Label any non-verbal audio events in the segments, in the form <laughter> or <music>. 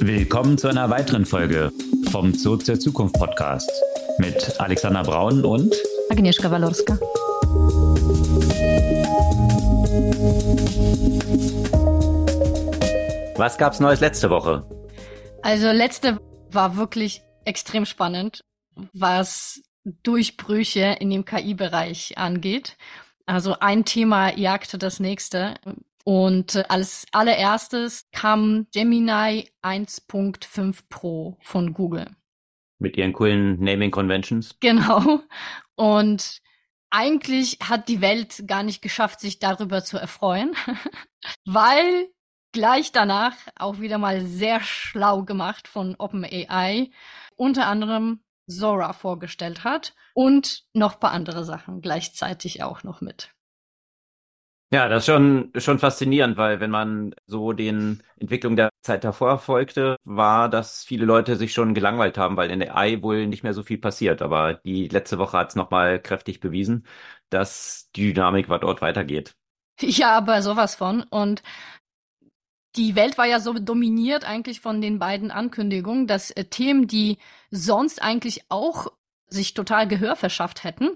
Willkommen zu einer weiteren Folge vom Zoo zur Zukunft Podcast mit Alexander Braun und Agnieszka Walorska. Was gab's Neues letzte Woche? Also letzte war wirklich extrem spannend, was Durchbrüche in dem KI-Bereich angeht. Also ein Thema jagte das nächste. Und als allererstes kam Gemini 1.5 Pro von Google. Mit ihren coolen Naming Conventions. Genau. Und eigentlich hat die Welt gar nicht geschafft, sich darüber zu erfreuen, <laughs> weil gleich danach auch wieder mal sehr schlau gemacht von OpenAI, unter anderem Zora vorgestellt hat und noch ein paar andere Sachen gleichzeitig auch noch mit. Ja, das ist schon, schon faszinierend, weil wenn man so den Entwicklungen der Zeit davor folgte, war, dass viele Leute sich schon gelangweilt haben, weil in der AI wohl nicht mehr so viel passiert. Aber die letzte Woche hat es nochmal kräftig bewiesen, dass die Dynamik dort weitergeht. <laughs> Ja, aber sowas von. Und die Welt war ja so dominiert eigentlich von den beiden Ankündigungen, dass äh, Themen, die sonst eigentlich auch sich total Gehör verschafft hätten,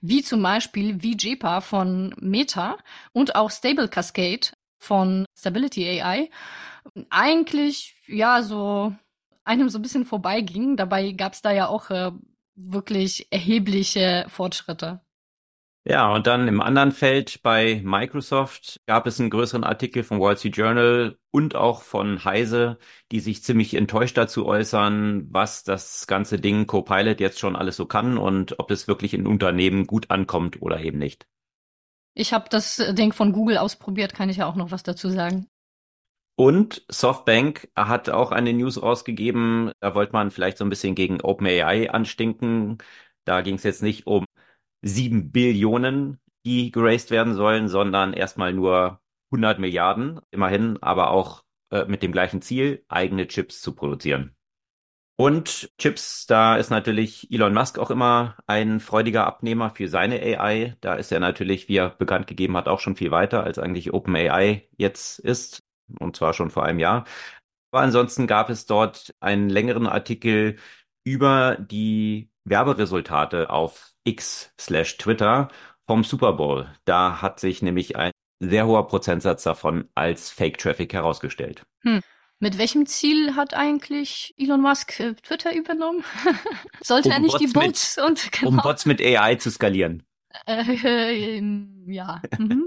wie zum Beispiel VJPA von Meta und auch Stable Cascade von Stability AI, eigentlich ja so einem so ein bisschen vorbeiging. Dabei gab es da ja auch äh, wirklich erhebliche Fortschritte. Ja, und dann im anderen Feld bei Microsoft gab es einen größeren Artikel vom Wall Street Journal und auch von Heise, die sich ziemlich enttäuscht dazu äußern, was das ganze Ding Copilot jetzt schon alles so kann und ob es wirklich in Unternehmen gut ankommt oder eben nicht. Ich habe das Ding von Google ausprobiert, kann ich ja auch noch was dazu sagen. Und Softbank hat auch eine News rausgegeben, da wollte man vielleicht so ein bisschen gegen OpenAI anstinken. Da ging es jetzt nicht um sieben Billionen, die geraced werden sollen, sondern erstmal nur 100 Milliarden, immerhin, aber auch äh, mit dem gleichen Ziel, eigene Chips zu produzieren. Und Chips, da ist natürlich Elon Musk auch immer ein freudiger Abnehmer für seine AI. Da ist er natürlich, wie er bekannt gegeben hat, auch schon viel weiter, als eigentlich OpenAI jetzt ist. Und zwar schon vor einem Jahr. Aber ansonsten gab es dort einen längeren Artikel über die Werberesultate auf X slash Twitter vom Super Bowl. Da hat sich nämlich ein sehr hoher Prozentsatz davon als Fake Traffic herausgestellt. Hm. Mit welchem Ziel hat eigentlich Elon Musk äh, Twitter übernommen? <laughs> Sollte um er nicht Bots die Bots mit, und <laughs> genau. um Bots mit AI zu skalieren? Äh, ja. Mhm.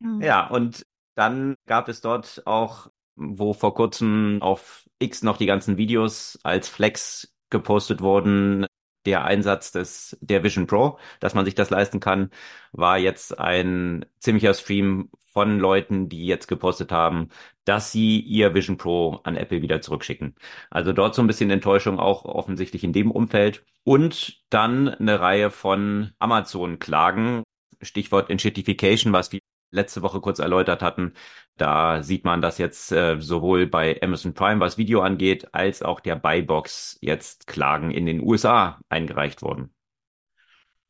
<laughs> ja, und dann gab es dort auch, wo vor kurzem auf X noch die ganzen Videos als Flex gepostet wurden, der Einsatz des, der Vision Pro, dass man sich das leisten kann, war jetzt ein ziemlicher Stream von Leuten, die jetzt gepostet haben, dass sie ihr Vision Pro an Apple wieder zurückschicken. Also dort so ein bisschen Enttäuschung auch offensichtlich in dem Umfeld. Und dann eine Reihe von Amazon-Klagen, Stichwort Enshittification, was wir letzte Woche kurz erläutert hatten. Da sieht man, dass jetzt äh, sowohl bei Amazon Prime, was Video angeht, als auch der Buybox jetzt Klagen in den USA eingereicht wurden.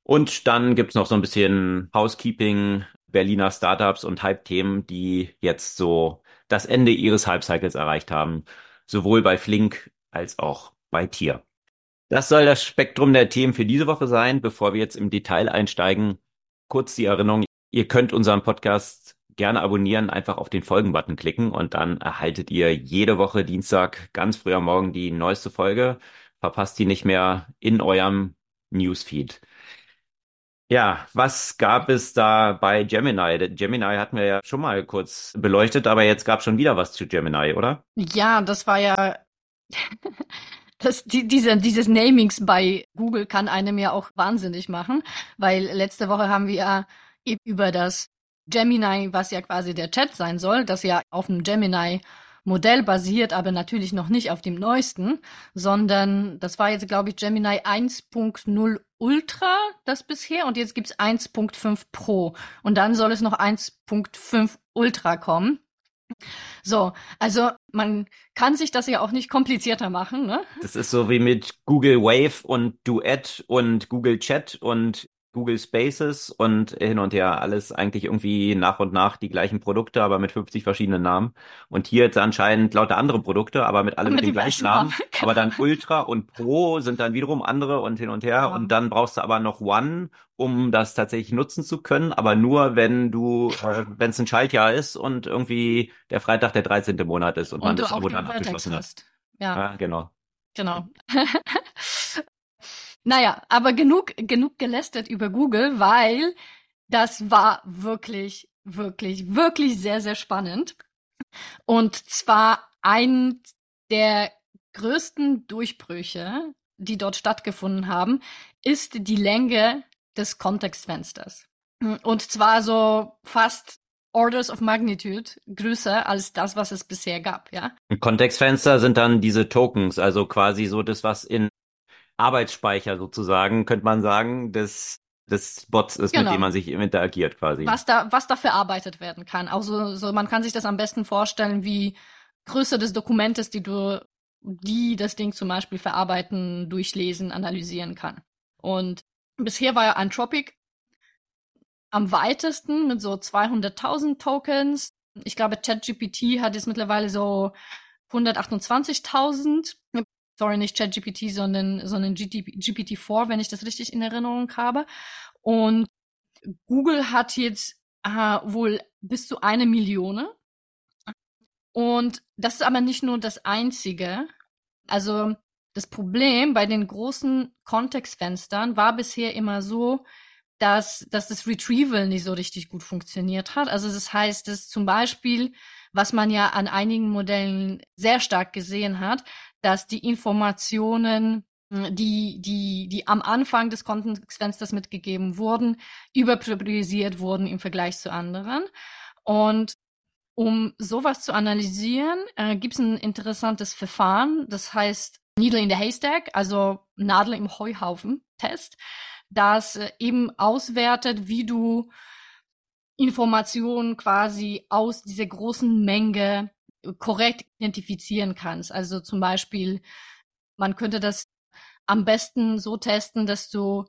Und dann gibt's noch so ein bisschen Housekeeping, Berliner Startups und Hype-Themen, die jetzt so das Ende ihres Hype-Cycles erreicht haben, sowohl bei Flink als auch bei Tier. Das soll das Spektrum der Themen für diese Woche sein. Bevor wir jetzt im Detail einsteigen, kurz die Erinnerung, Ihr könnt unseren Podcast gerne abonnieren, einfach auf den Folgen-Button klicken und dann erhaltet ihr jede Woche Dienstag ganz früh am Morgen die neueste Folge. Verpasst die nicht mehr in eurem Newsfeed. Ja, was gab es da bei Gemini? Gemini hatten wir ja schon mal kurz beleuchtet, aber jetzt gab es schon wieder was zu Gemini, oder? Ja, das war ja <laughs> das, die, diese, dieses Namings bei Google kann einem ja auch wahnsinnig machen, weil letzte Woche haben wir ja über das Gemini, was ja quasi der Chat sein soll, das ja auf dem Gemini Modell basiert, aber natürlich noch nicht auf dem neuesten, sondern das war jetzt, glaube ich, Gemini 1.0 Ultra, das bisher, und jetzt gibt's 1.5 Pro. Und dann soll es noch 1.5 Ultra kommen. So, also man kann sich das ja auch nicht komplizierter machen, ne? Das ist so wie mit Google Wave und Duet und Google Chat und Google Spaces und hin und her alles eigentlich irgendwie nach und nach die gleichen Produkte, aber mit 50 verschiedenen Namen. Und hier jetzt anscheinend lauter andere Produkte, aber mit allem mit, dem gleichen Namen. Aber dann <laughs> Ultra und Pro sind dann wiederum andere und hin und her. Ja. Und dann brauchst du aber noch One, um das tatsächlich nutzen zu können, aber nur wenn du, äh, wenn es ein Schaltjahr ist und irgendwie der Freitag der 13. Monat ist und, und man das Monat abgeschlossen hast. Ja. ja, genau. Genau. <laughs> Naja, aber genug, genug gelästert über Google, weil das war wirklich, wirklich, wirklich sehr, sehr spannend. Und zwar ein der größten Durchbrüche, die dort stattgefunden haben, ist die Länge des Kontextfensters. Und zwar so fast Orders of Magnitude größer als das, was es bisher gab, ja. Kontextfenster sind dann diese Tokens, also quasi so das, was in Arbeitsspeicher sozusagen, könnte man sagen, des, des Bots ist, genau. mit dem man sich interagiert quasi. Was da, was da verarbeitet werden kann. Also so, man kann sich das am besten vorstellen wie Größe des Dokumentes, die du, die das Ding zum Beispiel verarbeiten, durchlesen, analysieren kann. Und bisher war ja Anthropic am weitesten mit so 200.000 Tokens. Ich glaube, ChatGPT hat jetzt mittlerweile so 128.000 sorry, nicht ChatGPT, sondern, sondern GPT-4, wenn ich das richtig in Erinnerung habe. Und Google hat jetzt äh, wohl bis zu eine Million. Und das ist aber nicht nur das Einzige. Also das Problem bei den großen Kontextfenstern war bisher immer so, dass, dass das Retrieval nicht so richtig gut funktioniert hat. Also das heißt, dass zum Beispiel, was man ja an einigen Modellen sehr stark gesehen hat, dass die Informationen, hm, die, die, die am Anfang des Kontextfensters mitgegeben wurden, überpriorisiert wurden im Vergleich zu anderen. Und um sowas zu analysieren, äh, gibt es ein interessantes Verfahren, das heißt Needle in the Haystack, also Nadel im Heuhaufen-Test, das äh, eben auswertet, wie du Informationen quasi aus dieser großen Menge korrekt identifizieren kannst. Also zum Beispiel, man könnte das am besten so testen, dass du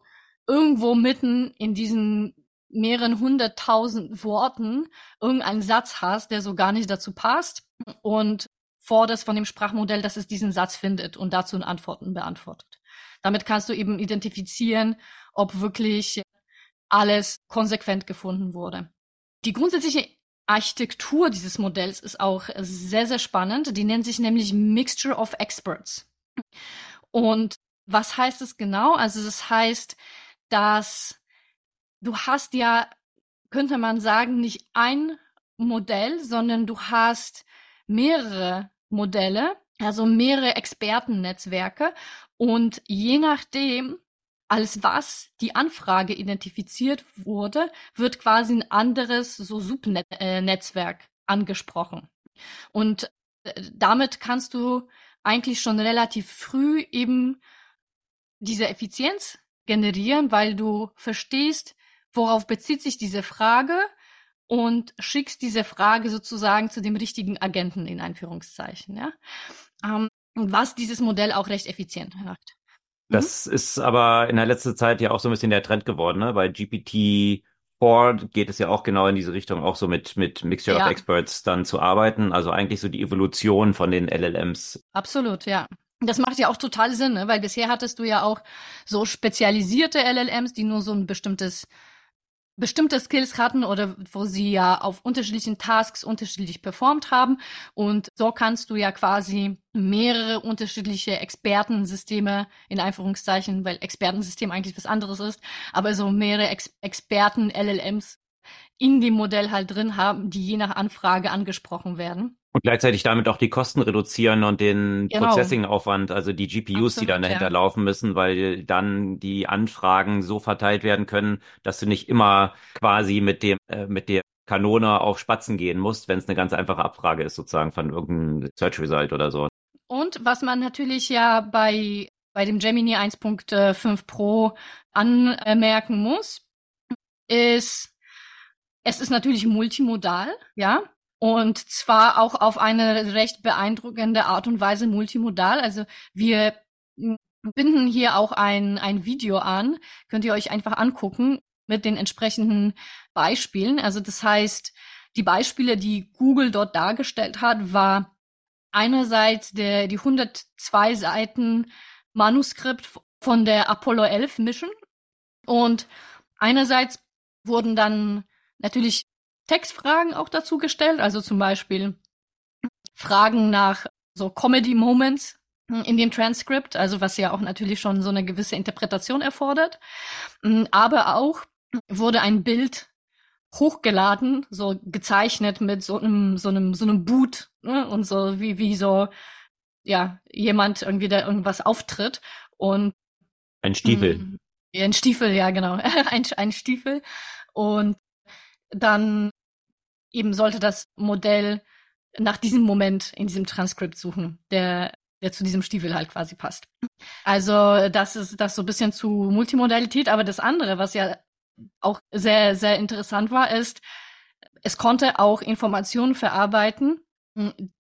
irgendwo mitten in diesen mehreren hunderttausend Worten irgendeinen Satz hast, der so gar nicht dazu passt und forderst von dem Sprachmodell, dass es diesen Satz findet und dazu Antworten beantwortet. Damit kannst du eben identifizieren, ob wirklich alles konsequent gefunden wurde. Die grundsätzliche Architektur dieses Modells ist auch sehr, sehr spannend. Die nennt sich nämlich Mixture of Experts. Und was heißt es genau? Also das heißt, dass du hast ja, könnte man sagen, nicht ein Modell, sondern du hast mehrere Modelle, also mehrere Expertennetzwerke. Und je nachdem, als was die Anfrage identifiziert wurde, wird quasi ein anderes so Subnetzwerk äh, angesprochen. Und äh, damit kannst du eigentlich schon relativ früh eben diese Effizienz generieren, weil du verstehst, worauf bezieht sich diese Frage und schickst diese Frage sozusagen zu dem richtigen Agenten in Einführungszeichen, ja. Ähm, was dieses Modell auch recht effizient macht. Das mhm. ist aber in der letzten Zeit ja auch so ein bisschen der Trend geworden, ne? Bei GPT-4 geht es ja auch genau in diese Richtung, auch so mit, mit Mixture ja. of Experts dann zu arbeiten. Also eigentlich so die Evolution von den LLMs. Absolut, ja. Das macht ja auch total Sinn, ne? weil bisher hattest du ja auch so spezialisierte LLMs, die nur so ein bestimmtes bestimmte Skills hatten oder wo sie ja auf unterschiedlichen Tasks unterschiedlich performt haben. Und so kannst du ja quasi mehrere unterschiedliche Expertensysteme in Einführungszeichen, weil Expertensystem eigentlich was anderes ist, aber so mehrere Ex Experten LLMs in dem Modell halt drin haben, die je nach Anfrage angesprochen werden. Und gleichzeitig damit auch die Kosten reduzieren und den genau. Processing-Aufwand, also die GPUs, Absolut, die dann dahinter ja. laufen müssen, weil dann die Anfragen so verteilt werden können, dass du nicht immer quasi mit dem, äh, mit der Kanone auf Spatzen gehen musst, wenn es eine ganz einfache Abfrage ist, sozusagen von irgendeinem Search Result oder so. Und was man natürlich ja bei, bei dem Gemini 1.5 Pro anmerken muss, ist, es ist natürlich multimodal, ja. Und zwar auch auf eine recht beeindruckende Art und Weise multimodal. Also wir binden hier auch ein, ein Video an. Könnt ihr euch einfach angucken mit den entsprechenden Beispielen. Also das heißt, die Beispiele, die Google dort dargestellt hat, war einerseits der, die 102 Seiten Manuskript von der Apollo 11 Mission und einerseits wurden dann natürlich Textfragen auch dazu gestellt, also zum Beispiel Fragen nach so Comedy Moments in dem Transkript, also was ja auch natürlich schon so eine gewisse Interpretation erfordert. Aber auch wurde ein Bild hochgeladen, so gezeichnet mit so einem, so einem, so einem Boot ne? und so wie, wie so, ja, jemand irgendwie, der irgendwas auftritt und ein Stiefel. Mh, ein Stiefel, ja, genau. <laughs> ein, ein Stiefel. Und dann eben sollte das Modell nach diesem Moment in diesem Transkript suchen, der, der zu diesem Stiefel halt quasi passt. Also das ist das so ein bisschen zu Multimodalität, aber das andere, was ja auch sehr, sehr interessant war, ist, es konnte auch Informationen verarbeiten,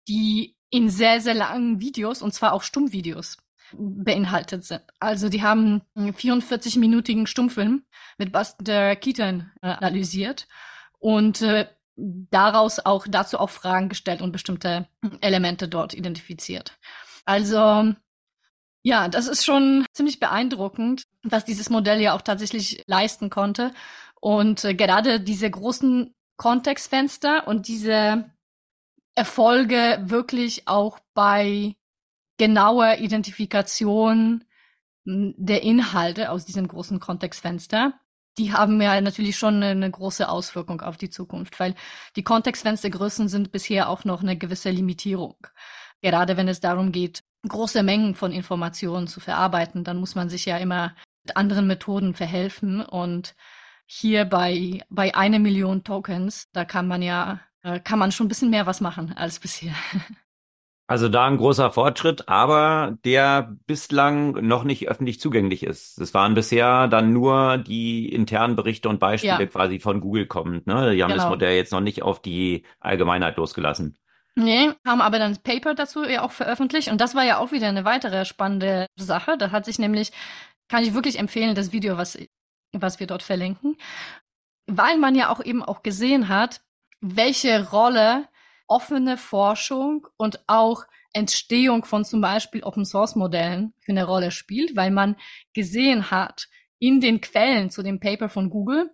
die in sehr, sehr langen Videos, und zwar auch Stummvideos, beinhaltet sind. Also die haben einen 44-minütigen Stummfilm mit Buster Keaton äh, analysiert und äh, daraus auch dazu auch Fragen gestellt und bestimmte Elemente dort identifiziert. Also ja, das ist schon ziemlich beeindruckend, was dieses Modell ja auch tatsächlich leisten konnte. Und äh, gerade diese großen Kontextfenster und diese Erfolge wirklich auch bei genauer Identifikation der Inhalte aus diesem großen Kontextfenster, die haben ja natürlich schon eine große Auswirkung auf die Zukunft, weil die Kontextfenstergrößen sind bisher auch noch eine gewisse Limitierung. Gerade wenn es darum geht, große Mengen von Informationen zu verarbeiten, dann muss man sich ja immer mit anderen Methoden verhelfen und hier bei, bei eine Million Tokens, da kann man ja, äh, kann man schon ein bisschen mehr was machen als bisher. <laughs> Also da ein großer Fortschritt, aber der bislang noch nicht öffentlich zugänglich ist. Es waren bisher dann nur die internen Berichte und Beispiele ja. quasi von Google kommend. Ne? Die haben genau. das Modell jetzt noch nicht auf die Allgemeinheit losgelassen. Nee, haben aber dann das Paper dazu ja auch veröffentlicht und das war ja auch wieder eine weitere spannende Sache. Da hat sich nämlich, kann ich wirklich empfehlen, das Video, was, was wir dort verlinken, weil man ja auch eben auch gesehen hat, welche Rolle offene Forschung und auch Entstehung von zum Beispiel Open Source Modellen für eine Rolle spielt, weil man gesehen hat in den Quellen zu dem Paper von Google,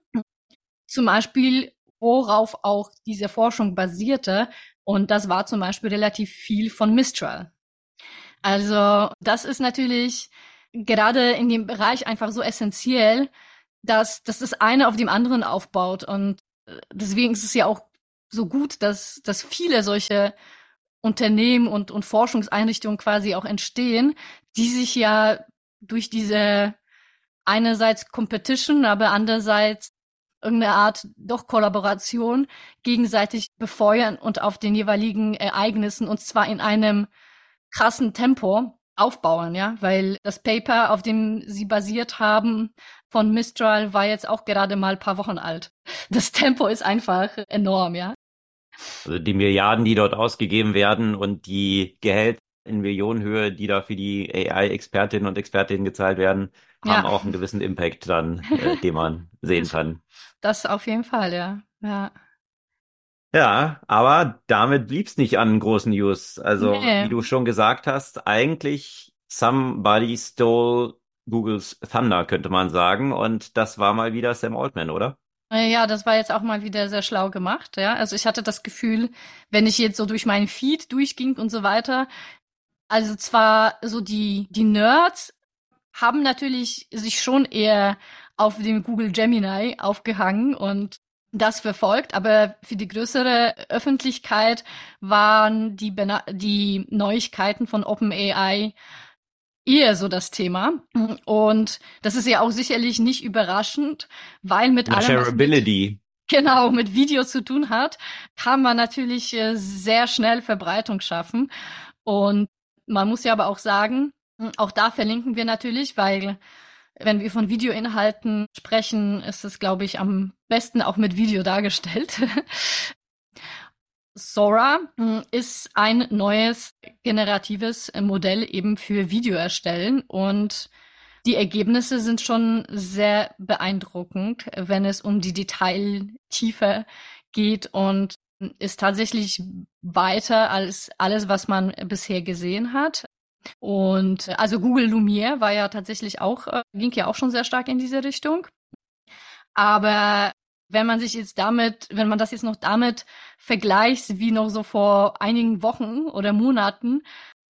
zum Beispiel worauf auch diese Forschung basierte. Und das war zum Beispiel relativ viel von Mistral. Also das ist natürlich gerade in dem Bereich einfach so essentiell, dass, dass das eine auf dem anderen aufbaut. Und äh, deswegen ist es ja auch so gut, dass, dass viele solche Unternehmen und, und Forschungseinrichtungen quasi auch entstehen, die sich ja durch diese einerseits Competition, aber andererseits irgendeine Art doch Kollaboration gegenseitig befeuern und auf den jeweiligen Ereignissen und zwar in einem krassen Tempo aufbauen, ja, weil das Paper, auf dem sie basiert haben, von Mistral war jetzt auch gerade mal paar Wochen alt. Das Tempo ist einfach enorm, ja. Also die Milliarden, die dort ausgegeben werden und die Gehälter in Millionenhöhe, die da für die AI-Expertinnen und Expertinnen gezahlt werden, haben ja. auch einen gewissen Impact dann, äh, <laughs> den man sehen kann. Das auf jeden Fall, ja. Ja. Ja, aber damit blieb's nicht an großen News. Also, nee. wie du schon gesagt hast, eigentlich somebody stole Googles Thunder, könnte man sagen. Und das war mal wieder Sam Altman, oder? Äh, ja, das war jetzt auch mal wieder sehr schlau gemacht, ja. Also ich hatte das Gefühl, wenn ich jetzt so durch meinen Feed durchging und so weiter, also zwar so die, die Nerds haben natürlich sich schon eher auf dem Google Gemini aufgehangen und das verfolgt, aber für die größere Öffentlichkeit waren die, Bena die Neuigkeiten von OpenAI eher so das Thema. Und das ist ja auch sicherlich nicht überraschend, weil mit allem. Shareability. genau, mit Video zu tun hat, kann man natürlich äh, sehr schnell Verbreitung schaffen. Und man muss ja aber auch sagen, auch da verlinken wir natürlich, weil wenn wir von Videoinhalten sprechen, ist es, glaube ich, am besten auch mit Video dargestellt. Sora hm, ist ein neues generatives Modell eben für Video erstellen und die Ergebnisse sind schon sehr beeindruckend, wenn es um die Detailtiefe geht und ist tatsächlich weiter als alles, was man bisher gesehen hat. Und also Google Lumiere war ja tatsächlich auch, äh, ging ja auch schon sehr stark in diese Richtung. Aber wenn man sich jetzt damit, wenn man das jetzt noch damit vergleicht, wie noch so vor einigen Wochen oder Monaten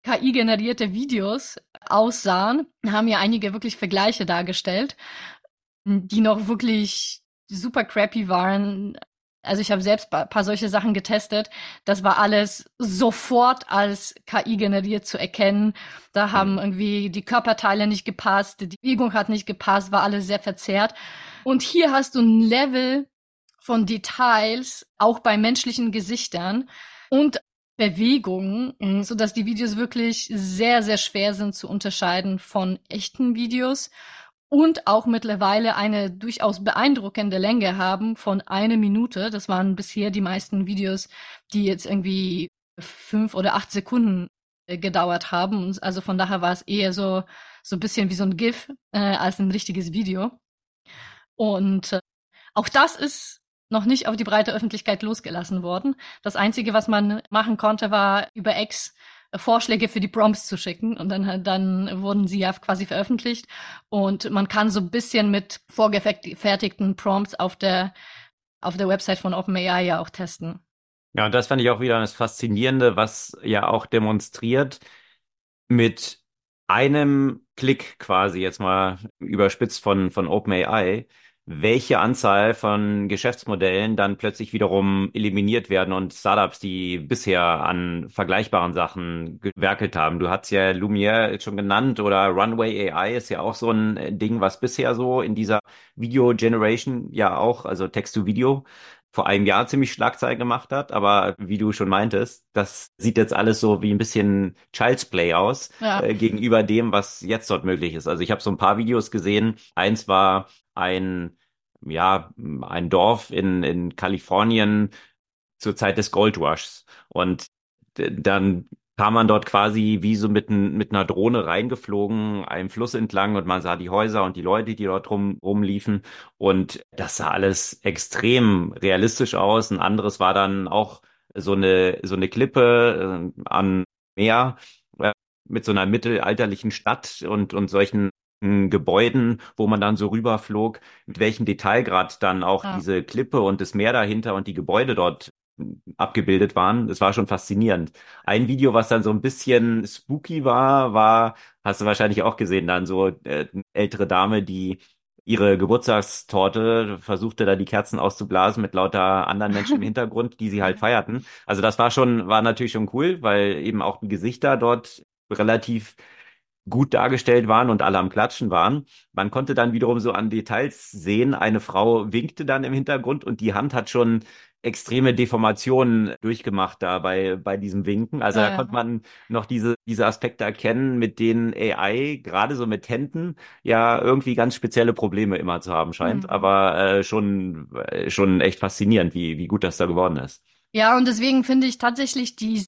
KI-generierte Videos aussahen, haben ja einige wirklich Vergleiche dargestellt, die noch wirklich super crappy waren. Also ich habe selbst ein paar solche Sachen getestet. Das war alles sofort als KI generiert zu erkennen. Da mhm. haben irgendwie die Körperteile nicht gepasst, die Bewegung hat nicht gepasst, war alles sehr verzerrt. Und hier hast du ein Level von Details, auch bei menschlichen Gesichtern und Bewegungen, so dass die Videos wirklich sehr, sehr schwer sind zu unterscheiden von echten Videos und auch mittlerweile eine durchaus beeindruckende Länge haben von eine Minute. Das waren bisher die meisten Videos, die jetzt irgendwie fünf oder acht Sekunden äh, gedauert haben. Also von daher war es eher so so ein bisschen wie so ein GIF äh, als ein richtiges Video. Und äh, auch das ist noch nicht auf die breite Öffentlichkeit losgelassen worden. Das Einzige, was man machen konnte, war über X Vorschläge für die Prompts zu schicken und dann, dann wurden sie ja quasi veröffentlicht und man kann so ein bisschen mit vorgefertigten Prompts auf der, auf der Website von OpenAI ja auch testen. Ja, und das fand ich auch wieder das Faszinierende, was ja auch demonstriert mit einem Klick quasi jetzt mal überspitzt von, von OpenAI, welche Anzahl von Geschäftsmodellen dann plötzlich wiederum eliminiert werden und Startups, die bisher an vergleichbaren Sachen gewerkelt haben. Du hast ja Lumiere schon genannt oder Runway AI ist ja auch so ein Ding, was bisher so in dieser Video Generation ja auch, also Text-to-Video, vor einem Jahr ziemlich Schlagzeilen gemacht hat, aber wie du schon meintest, das sieht jetzt alles so wie ein bisschen Child's Play aus ja. äh, gegenüber dem, was jetzt dort möglich ist. Also ich habe so ein paar Videos gesehen. Eins war ein ja, ein Dorf in, in Kalifornien zur Zeit des Gold Rushs. Und dann kam man dort quasi wie so mit, mit einer Drohne reingeflogen, einem Fluss entlang und man sah die Häuser und die Leute, die dort rum, rumliefen. Und das sah alles extrem realistisch aus. Ein anderes war dann auch so eine, so eine Klippe äh, an Meer äh, mit so einer mittelalterlichen Stadt und, und solchen Gebäuden, wo man dann so rüberflog, mit welchem Detailgrad dann auch ja. diese Klippe und das Meer dahinter und die Gebäude dort abgebildet waren. Das war schon faszinierend. Ein Video, was dann so ein bisschen spooky war, war, hast du wahrscheinlich auch gesehen, dann so äh, eine ältere Dame, die ihre Geburtstagstorte versuchte da die Kerzen auszublasen mit lauter anderen Menschen im <laughs> Hintergrund, die sie halt feierten. Also das war schon, war natürlich schon cool, weil eben auch die Gesichter dort relativ gut dargestellt waren und alle am Klatschen waren. Man konnte dann wiederum so an Details sehen, eine Frau winkte dann im Hintergrund und die Hand hat schon extreme Deformationen durchgemacht da bei, bei diesem Winken. Also ja, da konnte man noch diese, diese Aspekte erkennen, mit denen AI gerade so mit Händen ja irgendwie ganz spezielle Probleme immer zu haben scheint. Mhm. Aber äh, schon, äh, schon echt faszinierend, wie, wie gut das da geworden ist. Ja, und deswegen finde ich tatsächlich die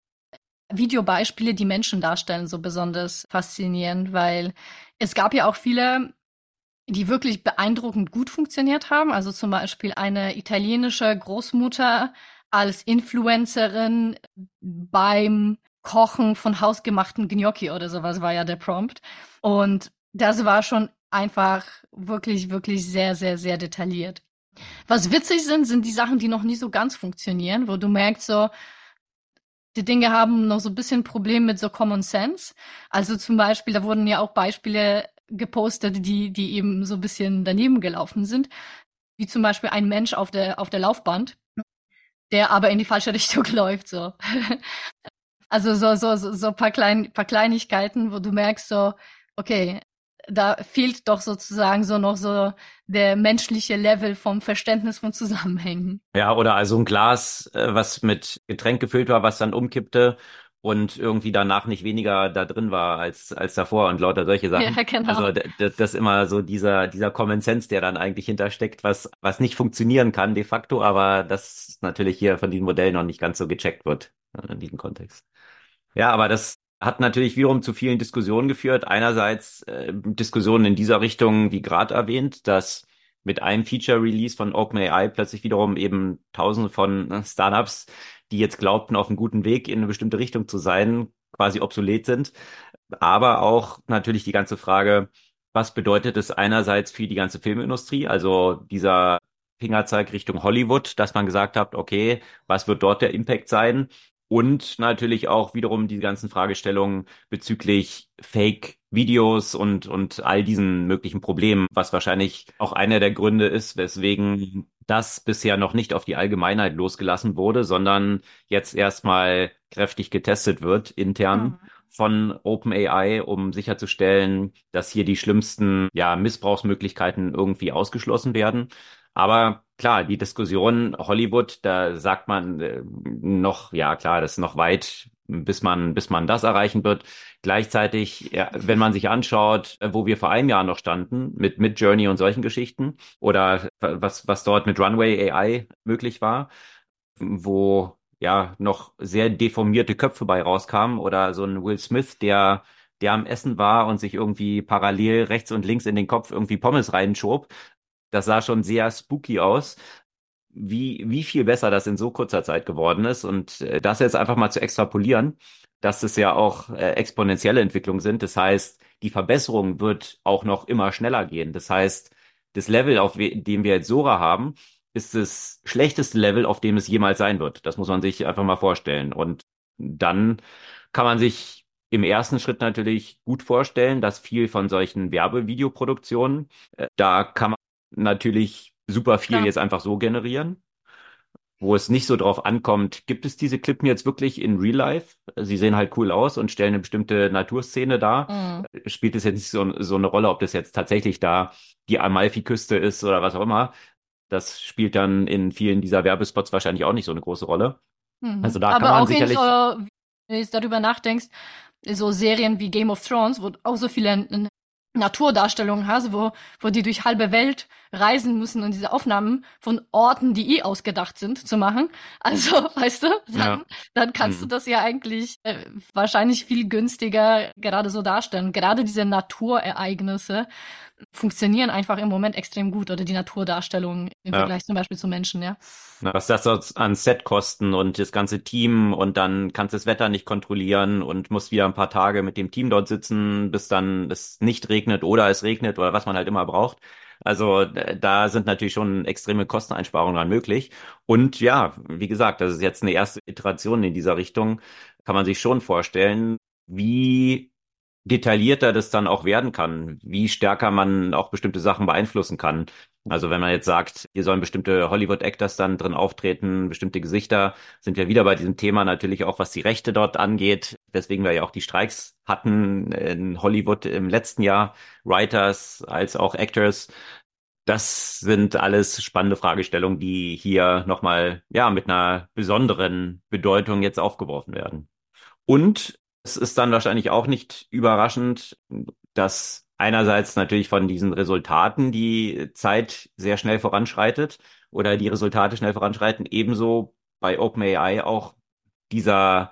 Videobeispiele, die Menschen darstellen, so besonders faszinierend, weil es gab ja auch viele, die wirklich beeindruckend gut funktioniert haben. Also zum Beispiel eine italienische Großmutter als Influencerin beim Kochen von hausgemachten Gnocchi oder sowas war ja der Prompt. Und das war schon einfach wirklich, wirklich sehr, sehr, sehr detailliert. Was witzig sind, sind die Sachen, die noch nie so ganz funktionieren, wo du merkst so, die Dinge haben noch so ein bisschen Problem mit so Common Sense. Also zum Beispiel, da wurden ja auch Beispiele gepostet, die, die eben so ein bisschen daneben gelaufen sind. Wie zum Beispiel ein Mensch auf der, auf der Laufband, der aber in die falsche <laughs> Richtung läuft, so. Also so, so, so, so paar, klein, paar Kleinigkeiten, wo du merkst so, okay, da fehlt doch sozusagen so noch so der menschliche Level vom Verständnis von Zusammenhängen. Ja, oder also ein Glas, äh, was mit Getränk gefüllt war, was dann umkippte und irgendwie danach nicht weniger da drin war als, als davor und lauter solche <laughs> Sachen. Ja, genau. Also das, das immer so dieser, dieser Common Sense, der dann eigentlich hintersteckt, was, was nicht funktionieren kann de facto, aber das natürlich hier von diesem Modell noch nicht ganz so gecheckt wird äh, in diesem Kontext. Ja, aber das hat natürlich wiederum zu vielen Diskussionen geführt. Einerseits äh, Diskussionen in dieser Richtung, wie gerade erwähnt, dass mit einem Feature-Release von OpenAI plötzlich wiederum eben tausende von äh, Startups, die jetzt glaubten, auf einem guten Weg in eine bestimmte Richtung zu sein, quasi obsolet sind. Aber auch natürlich die ganze Frage, was bedeutet es einerseits für die ganze Filmindustrie, also dieser Fingerzeig Richtung Hollywood, dass man gesagt hat, okay, was wird dort der Impact sein? Und natürlich auch wiederum die ganzen Fragestellungen bezüglich Fake-Videos und, und all diesen möglichen Problemen, was wahrscheinlich auch einer der Gründe ist, weswegen das bisher noch nicht auf die Allgemeinheit losgelassen wurde, sondern jetzt erstmal kräftig getestet wird intern. Mhm von OpenAI, um sicherzustellen, dass hier die schlimmsten ja, Missbrauchsmöglichkeiten irgendwie ausgeschlossen werden. Aber klar, die Diskussion Hollywood, da sagt man äh, noch, ja klar, das ist noch weit, bis man, bis man das erreichen wird. Gleichzeitig, ja, wenn man sich anschaut, äh, wo wir vor einem Jahr noch standen, mit, mit Journey und solchen Geschichten, oder was, was dort mit Runway AI möglich war, wo ja noch sehr deformierte Köpfe bei rauskamen, oder so ein Will Smith, der der am Essen war und sich irgendwie parallel rechts und links in den Kopf irgendwie Pommes reinschob, das sah schon sehr spooky aus. Wie, wie viel besser das in so kurzer Zeit geworden ist und äh, das jetzt einfach mal zu extrapolieren, dass es ja auch äh, exponentielle Entwicklungen sind. Das heißt, die Verbesserung wird auch noch immer schneller gehen. Das heißt, das Level, auf dem wir jetzt Sora haben, ist das schlechteste Level, auf dem es jemals sein wird. Das muss man sich einfach mal vorstellen. Und dann kann man sich im ersten Schritt natürlich gut vorstellen, dass viel von solchen Werbevideoproduktionen, äh, da kann man natürlich super viel ja. jetzt einfach so generieren. Wo es nicht so drauf ankommt, gibt es diese Klippen jetzt wirklich in Real Life? Sie sehen halt cool aus und stellen eine bestimmte Naturszene dar. Mhm. Spielt es jetzt nicht so, so eine Rolle, ob das jetzt tatsächlich da die Amalfi-Küste ist oder was auch immer. Das spielt dann in vielen dieser Werbespots wahrscheinlich auch nicht so eine große Rolle. Mhm. Also da Aber kann man auch sicherlich. In wenn du darüber nachdenkst, so Serien wie Game of Thrones, wo auch so viele Naturdarstellungen hast, wo, wo die durch halbe Welt reisen müssen und diese Aufnahmen von Orten, die eh ausgedacht sind, zu machen. <laughs> Also, weißt du, dann, ja. dann kannst mhm. du das ja eigentlich äh, wahrscheinlich viel günstiger gerade so darstellen. Gerade diese Naturereignisse funktionieren einfach im Moment extrem gut oder die Naturdarstellungen im ja. Vergleich zum Beispiel zu Menschen, ja. Was das an Setkosten und das ganze Team und dann kannst du das Wetter nicht kontrollieren und musst wieder ein paar Tage mit dem Team dort sitzen, bis dann es nicht regnet oder es regnet oder was man halt immer braucht. Also da sind natürlich schon extreme Kosteneinsparungen dann möglich. Und ja, wie gesagt, das ist jetzt eine erste Iteration in dieser Richtung. Kann man sich schon vorstellen, wie detaillierter das dann auch werden kann, wie stärker man auch bestimmte Sachen beeinflussen kann. Also wenn man jetzt sagt, hier sollen bestimmte Hollywood-Actors dann drin auftreten, bestimmte Gesichter, sind wir wieder bei diesem Thema natürlich auch, was die Rechte dort angeht, weswegen wir ja auch die Streiks hatten in Hollywood im letzten Jahr, Writers als auch Actors. Das sind alles spannende Fragestellungen, die hier nochmal, ja, mit einer besonderen Bedeutung jetzt aufgeworfen werden. Und es ist dann wahrscheinlich auch nicht überraschend, dass einerseits natürlich von diesen Resultaten die Zeit sehr schnell voranschreitet oder die Resultate schnell voranschreiten, ebenso bei OpenAI auch dieser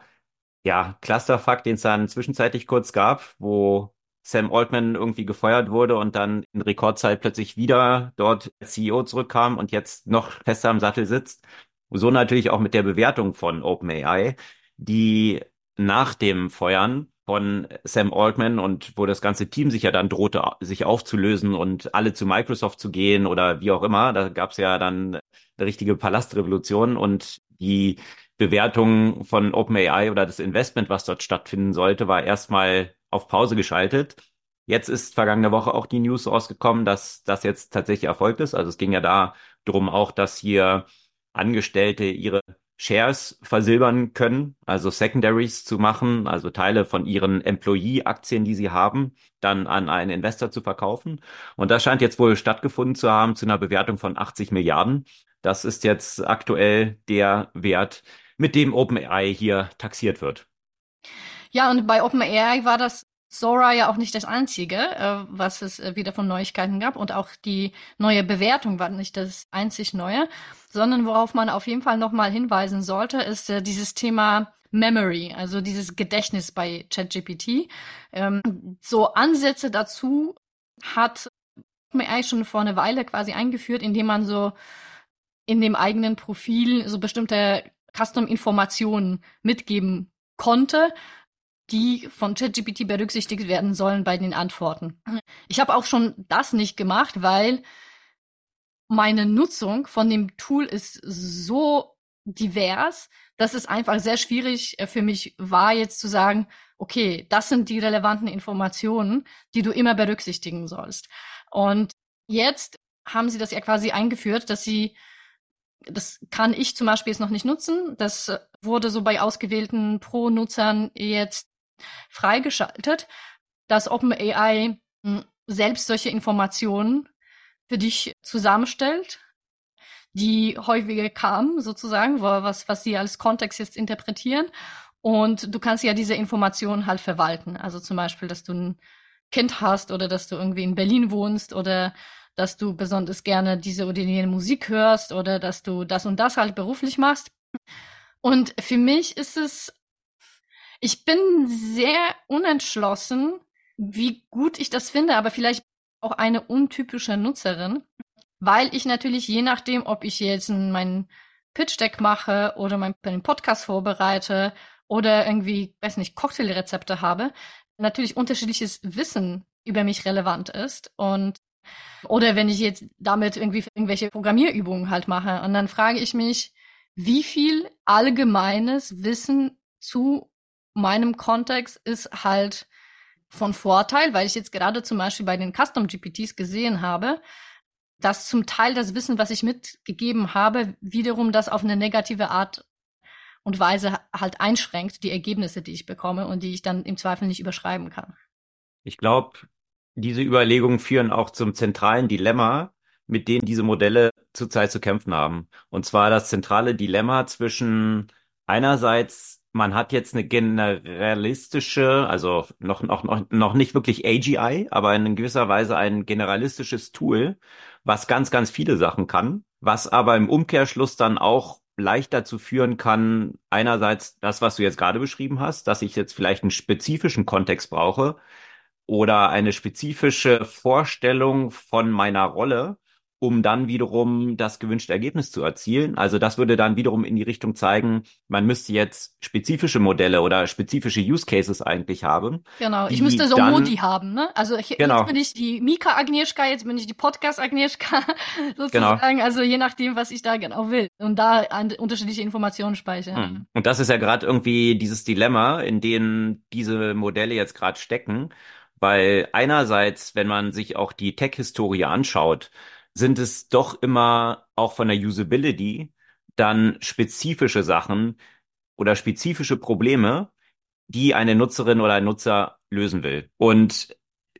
ja, Clusterfuck, den es dann zwischenzeitlich kurz gab, wo Sam Altman irgendwie gefeuert wurde und dann in Rekordzeit plötzlich wieder dort CEO zurückkam und jetzt noch fester am Sattel sitzt. So natürlich auch mit der Bewertung von OpenAI, die nach dem Feuern von Sam Altman und wo das ganze Team sich ja dann drohte, sich aufzulösen und alle zu Microsoft zu gehen oder wie auch immer. Da gab es ja dann eine richtige Palastrevolution und die Bewertung von OpenAI oder das Investment, was dort stattfinden sollte, war erstmal auf Pause geschaltet. Jetzt ist vergangene Woche auch die News rausgekommen, dass das jetzt tatsächlich erfolgt ist. Also es ging ja da drum auch, dass hier Angestellte ihre Shares versilbern können, also Secondaries zu machen, also Teile von ihren Employee-Aktien, die sie haben, dann an einen Investor zu verkaufen. Und das scheint jetzt wohl stattgefunden zu haben zu einer Bewertung von 80 Milliarden. Das ist jetzt aktuell der Wert, mit dem OpenAI hier taxiert wird. Ja, und bei OpenAI war das Sora ja auch nicht das einzige, äh, was es äh, wieder von Neuigkeiten gab. Und auch die neue Bewertung war nicht das einzig Neue, sondern worauf man auf jeden Fall nochmal hinweisen sollte, ist äh, dieses Thema Memory, also dieses Gedächtnis bei ChatGPT. Ähm, so Ansätze dazu hat OpenAI schon vor einer Weile quasi eingeführt, indem man so in dem eigenen Profil so bestimmte Custom-Informationen mitgeben konnte, die von ChatGPT berücksichtigt werden sollen bei den Antworten. Ich habe auch schon das nicht gemacht, weil meine Nutzung von dem Tool ist so divers, dass es einfach sehr schwierig äh, für mich war, jetzt zu sagen, okay, das sind die relevanten Informationen, die du immer berücksichtigen sollst. Und jetzt haben sie das ja quasi eingeführt, dass sie, das kann ich zum Beispiel jetzt noch nicht nutzen. Das wurde so bei ausgewählten Pro-Nutzern jetzt freigeschaltet, dass OpenAI hm, selbst solche Informationen für dich zusammenstellt, die häufiger kamen, sozusagen, was, was sie als Kontext jetzt interpretieren. Und du kannst ja diese Informationen halt verwalten. Also zum Beispiel, dass du ein Kind hast oder dass du irgendwie in Berlin wohnst oder dass du besonders gerne diese oder jene Musik hörst oder dass du das und das halt beruflich machst. Und für mich ist es ich bin sehr unentschlossen, wie gut ich das finde, aber vielleicht auch eine untypische Nutzerin, weil ich natürlich je nachdem, ob ich jetzt meinen Pitch Deck mache oder meinen Podcast vorbereite oder irgendwie, weiß nicht, Cocktailrezepte habe, natürlich unterschiedliches Wissen über mich relevant ist und oder wenn ich jetzt damit irgendwie irgendwelche Programmierübungen halt mache und dann frage ich mich, wie viel allgemeines Wissen zu meinem Kontext ist halt von Vorteil, weil ich jetzt gerade zum Beispiel bei den Custom GPTs gesehen habe, dass zum Teil das Wissen, was ich mitgegeben habe, wiederum das auf eine negative Art und Weise halt einschränkt, die Ergebnisse, die ich bekomme und die ich dann im Zweifel nicht überschreiben kann. Ich glaube, diese Überlegungen führen auch zum zentralen Dilemma, mit dem diese Modelle zurzeit zu kämpfen haben. Und zwar das zentrale Dilemma zwischen einerseits man hat jetzt eine generalistische, also noch, noch, noch, noch nicht wirklich AGI, aber in gewisser Weise ein generalistisches Tool, was ganz, ganz viele Sachen kann, was aber im Umkehrschluss dann auch leicht dazu führen kann, einerseits das, was du jetzt gerade beschrieben hast, dass ich jetzt vielleicht einen spezifischen Kontext brauche oder eine spezifische Vorstellung von meiner Rolle, um dann wiederum das gewünschte Ergebnis zu erzielen. Also das würde dann wiederum in die Richtung zeigen, man müsste jetzt spezifische Modelle oder spezifische Use Cases eigentlich haben. Genau, ich müsste so dann, Modi haben, ne? Also ich, genau. jetzt bin ich die Mika Agnieszka, jetzt bin ich die Podcast Agnieszka <laughs> sozusagen. Genau. Also je nachdem, was ich da genau will und da unterschiedliche Informationen speichern. Hm. Und das ist ja gerade irgendwie dieses Dilemma, in dem diese Modelle jetzt gerade stecken. Weil einerseits, wenn man sich auch die Tech-Historie anschaut, sind es doch immer auch von der Usability dann spezifische Sachen oder spezifische Probleme, die eine Nutzerin oder ein Nutzer lösen will. Und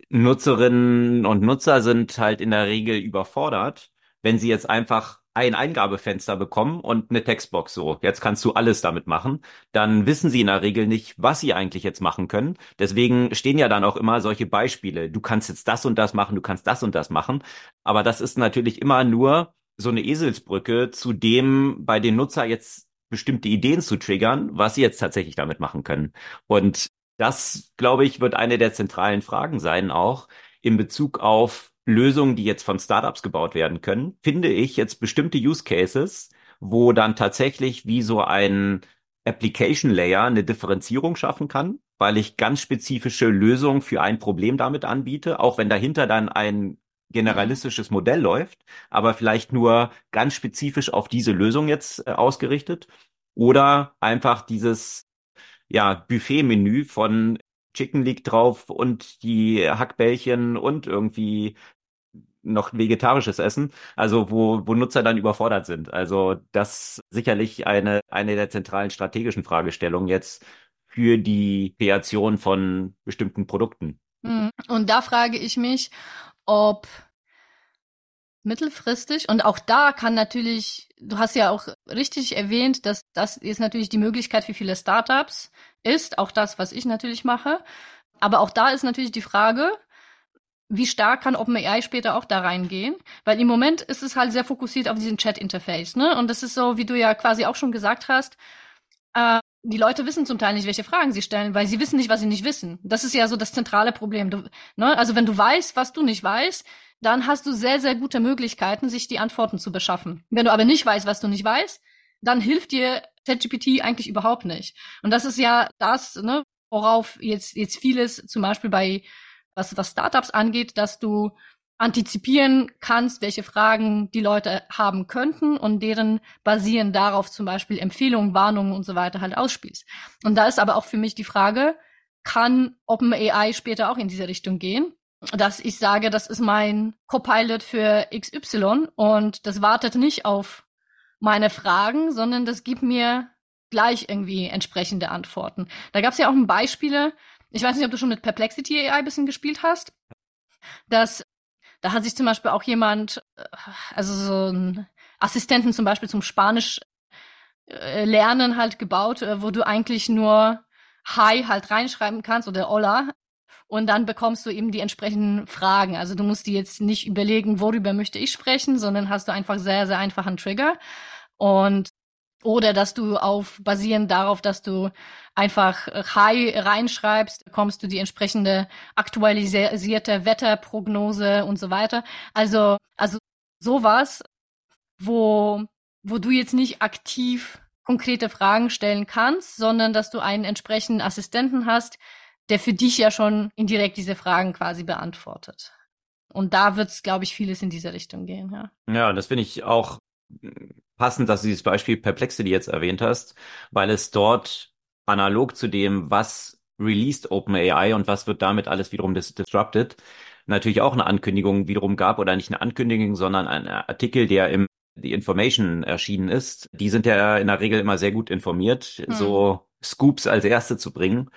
Nutzerinnen und Nutzer sind halt in der Regel überfordert, wenn sie jetzt einfach ein Eingabefenster bekommen und eine Textbox so. Jetzt kannst du alles damit machen. Dann wissen sie in der Regel nicht, was sie eigentlich jetzt machen können. Deswegen stehen ja dann auch immer solche Beispiele. Du kannst jetzt das und das machen, du kannst das und das machen. Aber das ist natürlich immer nur so eine Eselsbrücke zu dem bei den Nutzer jetzt bestimmte Ideen zu triggern, was sie jetzt tatsächlich damit machen können. Und das, glaube ich, wird eine der zentralen Fragen sein, auch in Bezug auf Lösungen, die jetzt von Startups gebaut werden können, finde ich jetzt bestimmte Use Cases, wo dann tatsächlich wie so ein Application Layer eine Differenzierung schaffen kann, weil ich ganz spezifische Lösungen für ein Problem damit anbiete, auch wenn dahinter dann ein generalistisches Modell läuft, aber vielleicht nur ganz spezifisch auf diese Lösung jetzt äh, ausgerichtet oder einfach dieses ja, Buffet-Menü von Chicken liegt drauf und die Hackbällchen und irgendwie noch vegetarisches Essen, also wo, wo Nutzer dann überfordert sind. Also das sicherlich eine, eine der zentralen strategischen Fragestellungen jetzt für die Kreation von bestimmten Produkten. Mhm. Und da frage ich mich, ob mittelfristig, und auch da kann natürlich du hast ja auch richtig erwähnt, dass das jetzt natürlich die Möglichkeit für viele Startups ist, auch das, was ich natürlich mache. Aber auch da ist natürlich die Frage, wie stark kann OpenAI später auch da reingehen? Weil im Moment ist es halt sehr fokussiert auf diesen Chat-Interface, ne? Und das ist so, wie du ja quasi auch schon gesagt hast, äh, die Leute wissen zum Teil nicht, welche Fragen sie stellen, weil sie wissen nicht, was sie nicht wissen. Das ist ja so das zentrale Problem. Du, ne? Also wenn du weißt, was du nicht weißt, dann hast du sehr, sehr gute Möglichkeiten, sich die Antworten zu beschaffen. Wenn du aber nicht weißt, was du nicht weißt, dann hilft dir ChatGPT eigentlich überhaupt nicht. Und das ist ja das, ne, worauf jetzt, jetzt vieles zum Beispiel bei, was, was Startups angeht, dass du antizipieren kannst, welche Fragen die Leute haben könnten und deren basieren darauf zum Beispiel Empfehlungen, Warnungen und so weiter halt ausspielst. Und da ist aber auch für mich die Frage, kann OpenAI später auch in diese Richtung gehen? Dass ich sage, das ist mein Copilot für XY und das wartet nicht auf meine Fragen, sondern das gibt mir gleich irgendwie entsprechende Antworten. Da gab es ja auch Beispiele, ich weiß nicht, ob du schon mit Perplexity AI ein bisschen gespielt hast, dass da hat sich zum Beispiel auch jemand, äh, also so ein Assistenten zum Beispiel zum Spanisch äh, lernen halt gebaut, äh, wo du eigentlich nur Hi halt reinschreiben kannst oder Hola. Und dann bekommst du eben die entsprechenden Fragen. Also du musst dir jetzt nicht überlegen, worüber möchte ich sprechen, sondern hast du einfach sehr, sehr einfachen Trigger. Und oder dass du auf, basierend darauf, dass du einfach Hi reinschreibst, bekommst du die entsprechende aktualisierte Wetterprognose und so weiter. Also, also sowas, wo, wo du jetzt nicht aktiv konkrete Fragen stellen kannst, sondern dass du einen entsprechenden Assistenten hast, der für dich ja schon indirekt diese Fragen quasi beantwortet. Und da wird es, glaube ich, vieles in diese Richtung gehen, ja. Ja, das finde ich auch passend, dass du dieses Beispiel Perplexity jetzt erwähnt hast, weil es dort analog zu dem, was released OpenAI und was wird damit alles wiederum dis disrupted, natürlich auch eine Ankündigung wiederum gab oder nicht eine Ankündigung, sondern ein Artikel, der im The Information erschienen ist. Die sind ja in der Regel immer sehr gut informiert, hm. so Scoops als erste zu bringen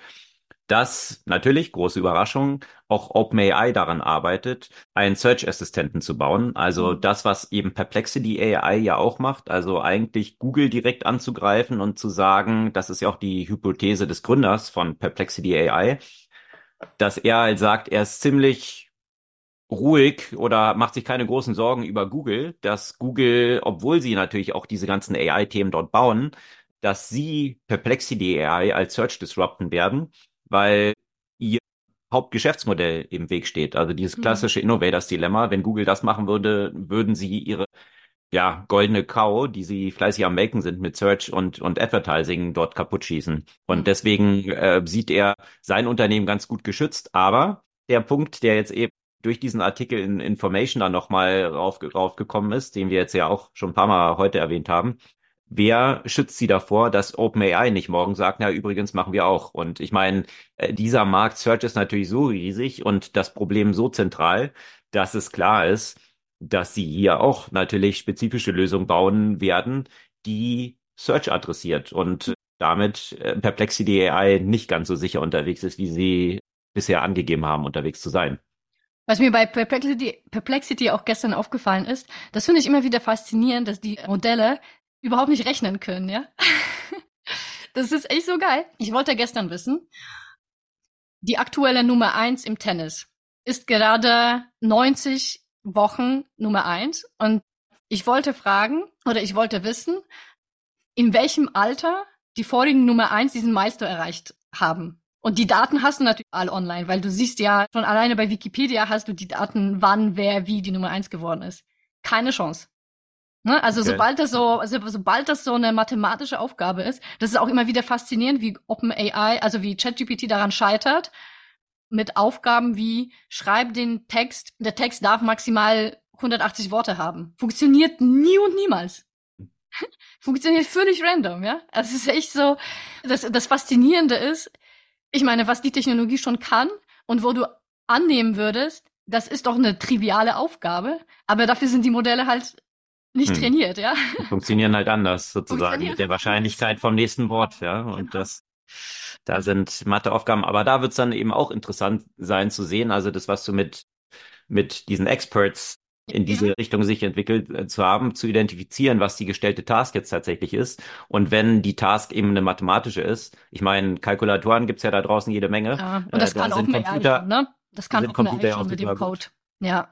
dass natürlich, große Überraschung, auch OpenAI daran arbeitet, einen Search-Assistenten zu bauen. Also mhm. das, was eben Perplexity AI ja auch macht, also eigentlich Google direkt anzugreifen und zu sagen, das ist ja auch die Hypothese des Gründers von Perplexity AI, dass er halt sagt, er ist ziemlich ruhig oder macht sich keine großen Sorgen über Google, dass Google, obwohl sie natürlich auch diese ganzen AI-Themen dort bauen, dass sie Perplexity AI als Search disrupten werden weil ihr Hauptgeschäftsmodell im Weg steht. Also dieses mhm. klassische Innovators-Dilemma. Wenn Google das machen würde, würden sie ihre ja, goldene Cow, die sie fleißig am Melken sind mit Search und, und Advertising dort kaputt schießen. Und deswegen äh, sieht er sein Unternehmen ganz gut geschützt. Aber der Punkt, der jetzt eben durch diesen Artikel in Information dann nochmal rauf, raufgekommen ist, den wir jetzt ja auch schon ein paar Mal heute erwähnt haben, wer schützt sie davor, dass OpenAI nicht morgen sagt, na übrigens machen wir auch. Und ich meine, äh, dieser Markt Search ist natürlich so riesig und das Problem so zentral, dass es klar ist, dass sie hier auch natürlich spezifische Lösungen bauen werden, die Search adressiert und damit äh, Perplexity AI nicht ganz so sicher unterwegs ist, wie sie bisher angegeben haben, unterwegs zu sein. Was mir bei Perplexity, Perplexity auch gestern aufgefallen ist, das finde ich immer wieder faszinierend, dass die Modelle überhaupt nicht rechnen können, ja. <laughs> das ist echt so geil. Ich wollte gestern wissen, die aktuelle Nummer eins im Tennis ist gerade 90 Wochen Nummer eins und ich wollte fragen oder ich wollte wissen, in welchem Alter die vorigen Nummer eins diesen Meister erreicht haben. Und die Daten hast du natürlich all online, weil du siehst ja schon alleine bei Wikipedia hast du die Daten, wann, wer, wie die Nummer eins geworden ist. Keine Chance. Ne? Also okay. sobald das so, also sobald das so eine mathematische Aufgabe ist, das ist auch immer wieder faszinierend, wie OpenAI, also wie ChatGPT daran scheitert, mit Aufgaben wie schreib den Text, der Text darf maximal 180 Worte haben. Funktioniert nie und niemals. <laughs> Funktioniert völlig random, ja. Also es ist echt so, das, das Faszinierende ist, ich meine, was die Technologie schon kann und wo du annehmen würdest, das ist doch eine triviale Aufgabe, aber dafür sind die Modelle halt nicht hm. trainiert, ja. Funktionieren halt anders, sozusagen, mit der <laughs> Wahrscheinlichkeit vom nächsten Wort, ja. Und genau. das, da sind Matheaufgaben, aber da wird's dann eben auch interessant sein zu sehen, also das, was du mit, mit diesen Experts in diese Richtung sich entwickelt äh, zu haben, zu identifizieren, was die gestellte Task jetzt tatsächlich ist. Und wenn die Task eben eine mathematische ist, ich meine, Kalkulatoren gibt's ja da draußen jede Menge. Ja, und das Äh, kann auch mehr Computer, ne? Das kann auch mehr ja auch mit dem Code. gut. Ja.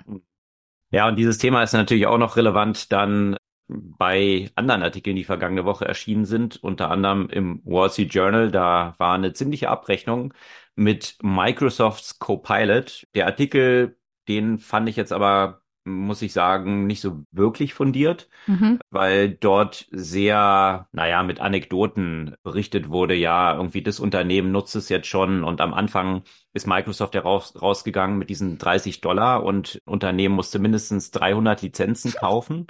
Ja, und dieses Thema ist natürlich auch noch relevant dann bei anderen Artikeln, die vergangene Woche erschienen sind, unter anderem im Wall Street Journal. Da war eine ziemliche Abrechnung mit Microsofts Copilot. Der Artikel, den fand ich jetzt aber, muss ich sagen, nicht so wirklich fundiert, Mhm. weil dort sehr, naja, mit Anekdoten berichtet wurde, ja, irgendwie das Unternehmen nutzt es jetzt schon und am Anfang ist Microsoft ja raus, rausgegangen mit diesen 30 Dollar und Unternehmen musste mindestens 300 Lizenzen kaufen.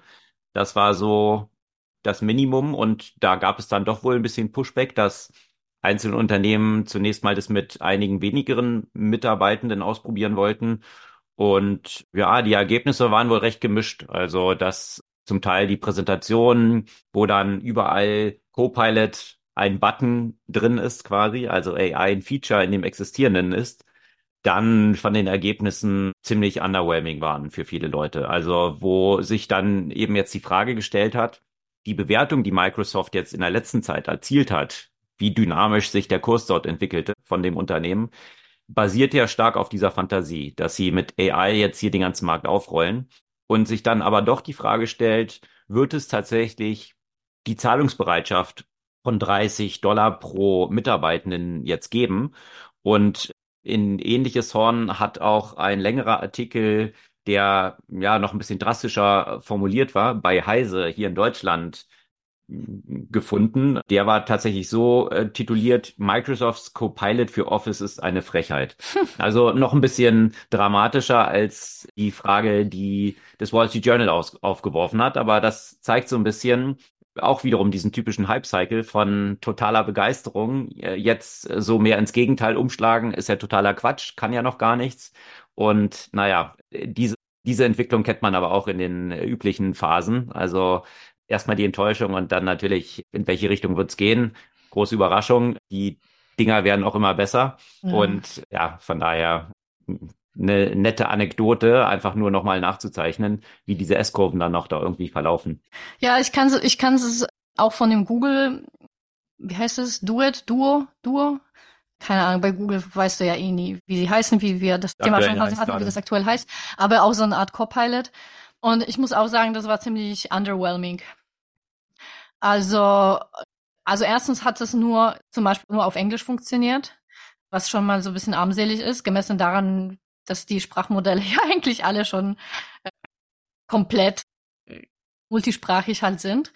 Das war so das Minimum und da gab es dann doch wohl ein bisschen Pushback, dass einzelne Unternehmen zunächst mal das mit einigen wenigeren Mitarbeitenden ausprobieren wollten. Und ja, die Ergebnisse waren wohl recht gemischt. Also, dass zum Teil die Präsentation, wo dann überall Copilot ein Button drin ist quasi, also AI ein Feature in dem existierenden ist, dann von den Ergebnissen ziemlich underwhelming waren für viele Leute. Also wo sich dann eben jetzt die Frage gestellt hat, die Bewertung, die Microsoft jetzt in der letzten Zeit erzielt hat, wie dynamisch sich der Kurs dort entwickelte von dem Unternehmen, basiert ja stark auf dieser Fantasie, dass sie mit AI jetzt hier den ganzen Markt aufrollen und sich dann aber doch die Frage stellt, wird es tatsächlich die Zahlungsbereitschaft von 30 Dollar pro Mitarbeitenden jetzt geben? Und in ähnliches Horn hat auch ein längerer Artikel, der ja noch ein bisschen drastischer formuliert war, bei Heise hier in Deutschland gefunden. Der war tatsächlich so äh, tituliert, Microsofts Copilot für Office ist eine Frechheit. <laughs> Also noch ein bisschen dramatischer als die Frage, die das Wall Street Journal aus, aufgeworfen hat. Aber das zeigt so ein bisschen, auch wiederum diesen typischen Hype-Cycle von totaler Begeisterung. Äh, Jetzt so mehr ins Gegenteil umschlagen, ist ja totaler Quatsch, kann ja noch gar nichts. Und naja, diese, diese Entwicklung kennt man aber auch in den üblichen Phasen. Also erstmal die Enttäuschung und dann natürlich, in welche Richtung wird's gehen. Große Überraschung. Die Dinger werden auch immer besser. Ja. Und ja, von daher eine nette Anekdote, einfach nur nochmal nachzuzeichnen, wie diese S-Kurven dann noch da irgendwie verlaufen. Ja, ich kann ich kann es auch von dem Google, wie heißt es, Duet, Duo, Duo? Keine Ahnung, bei Google weißt du ja eh nie, wie sie heißen, wie wir das Thema Aktuell schon heißt hatten, wie gerade. das aktuell heißt, aber auch so eine Art Copilot. Und ich muss auch sagen, das war ziemlich underwhelming. Also, also erstens hat es nur zum Beispiel nur auf Englisch funktioniert, was schon mal so ein bisschen armselig ist, gemessen daran, dass die Sprachmodelle <laughs> ja eigentlich alle schon äh, komplett äh, multisprachig halt sind.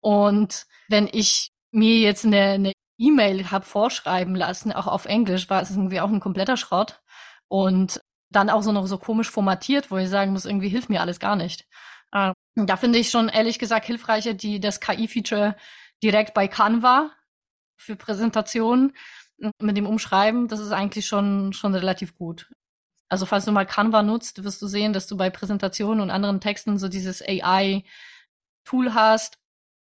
Und wenn ich mir jetzt eine, E-Mail hab vorschreiben lassen, auch auf Englisch, war es irgendwie auch ein kompletter Schrott. Und dann auch so noch so komisch formatiert, wo ich sagen muss, irgendwie hilft mir alles gar nicht. Äh, da finde ich schon ehrlich gesagt hilfreicher, die das KI-Feature direkt bei Canva für Präsentationen mit dem Umschreiben. Das ist eigentlich schon schon relativ gut. Also falls du mal Canva nutzt, wirst du sehen, dass du bei Präsentationen und anderen Texten so dieses AI-Tool hast,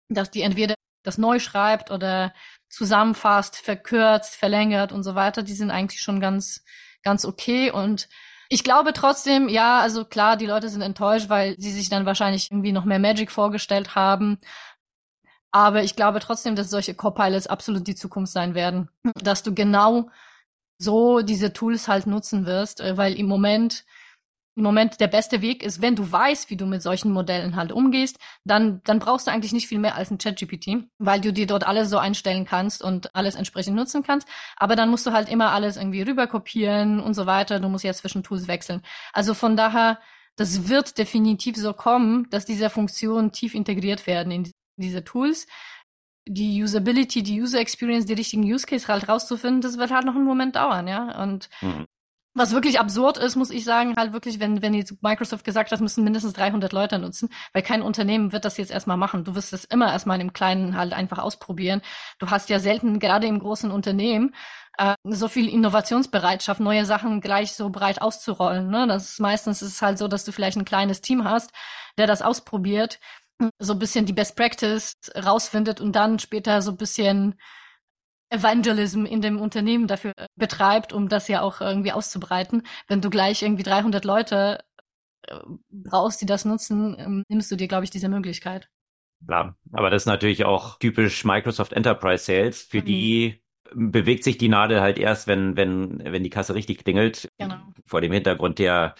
dass die entweder das neu schreibt oder zusammenfasst, verkürzt, verlängert und so weiter. Die sind eigentlich schon ganz, ganz okay. Und ich glaube trotzdem, ja, also klar, die Leute sind enttäuscht, weil sie sich dann wahrscheinlich irgendwie noch mehr Magic vorgestellt haben. Aber ich glaube trotzdem, dass solche Copilots absolut die Zukunft sein werden. Dass du genau so diese Tools halt nutzen wirst, äh, weil im Moment im Moment der beste Weg ist, wenn du weißt, wie du mit solchen Modellen halt umgehst, dann, dann brauchst du eigentlich nicht viel mehr als ein ChatGPT, weil du dir dort alles so einstellen kannst und alles entsprechend nutzen kannst. Aber dann musst du halt immer alles irgendwie rüberkopieren und so weiter. Du musst ja zwischen Tools wechseln. Also von daher, das wird definitiv so kommen, dass diese Funktionen tief integriert werden in diese Tools. Die Usability, die User Experience, die richtigen Use Case halt rauszufinden, das wird halt noch einen Moment dauern, ja. Und Mhm. Was wirklich absurd ist, muss ich sagen, halt wirklich, wenn, wenn jetzt Microsoft gesagt hat, müssen mindestens 300 Leute nutzen, weil kein Unternehmen wird das jetzt erstmal machen. Du wirst es immer erstmal im Kleinen halt einfach ausprobieren. Du hast ja selten, gerade im großen Unternehmen, äh, so viel Innovationsbereitschaft, neue Sachen gleich so breit auszurollen. Ne? Das ist meistens ist es halt so, dass du vielleicht ein kleines Team hast, der das ausprobiert, so ein bisschen die Best Practice rausfindet und dann später so ein bisschen Evangelism in dem Unternehmen dafür betreibt, um das ja auch irgendwie auszubreiten. Wenn du gleich irgendwie 300 Leute äh, brauchst, die das nutzen, ähm, nimmst du dir, glaube ich, diese Möglichkeit. Klar, aber das ist natürlich auch typisch Microsoft Enterprise Sales. Für mhm. die bewegt sich die Nadel halt erst, wenn, wenn, wenn die Kasse richtig klingelt. Genau. Vor dem Hintergrund der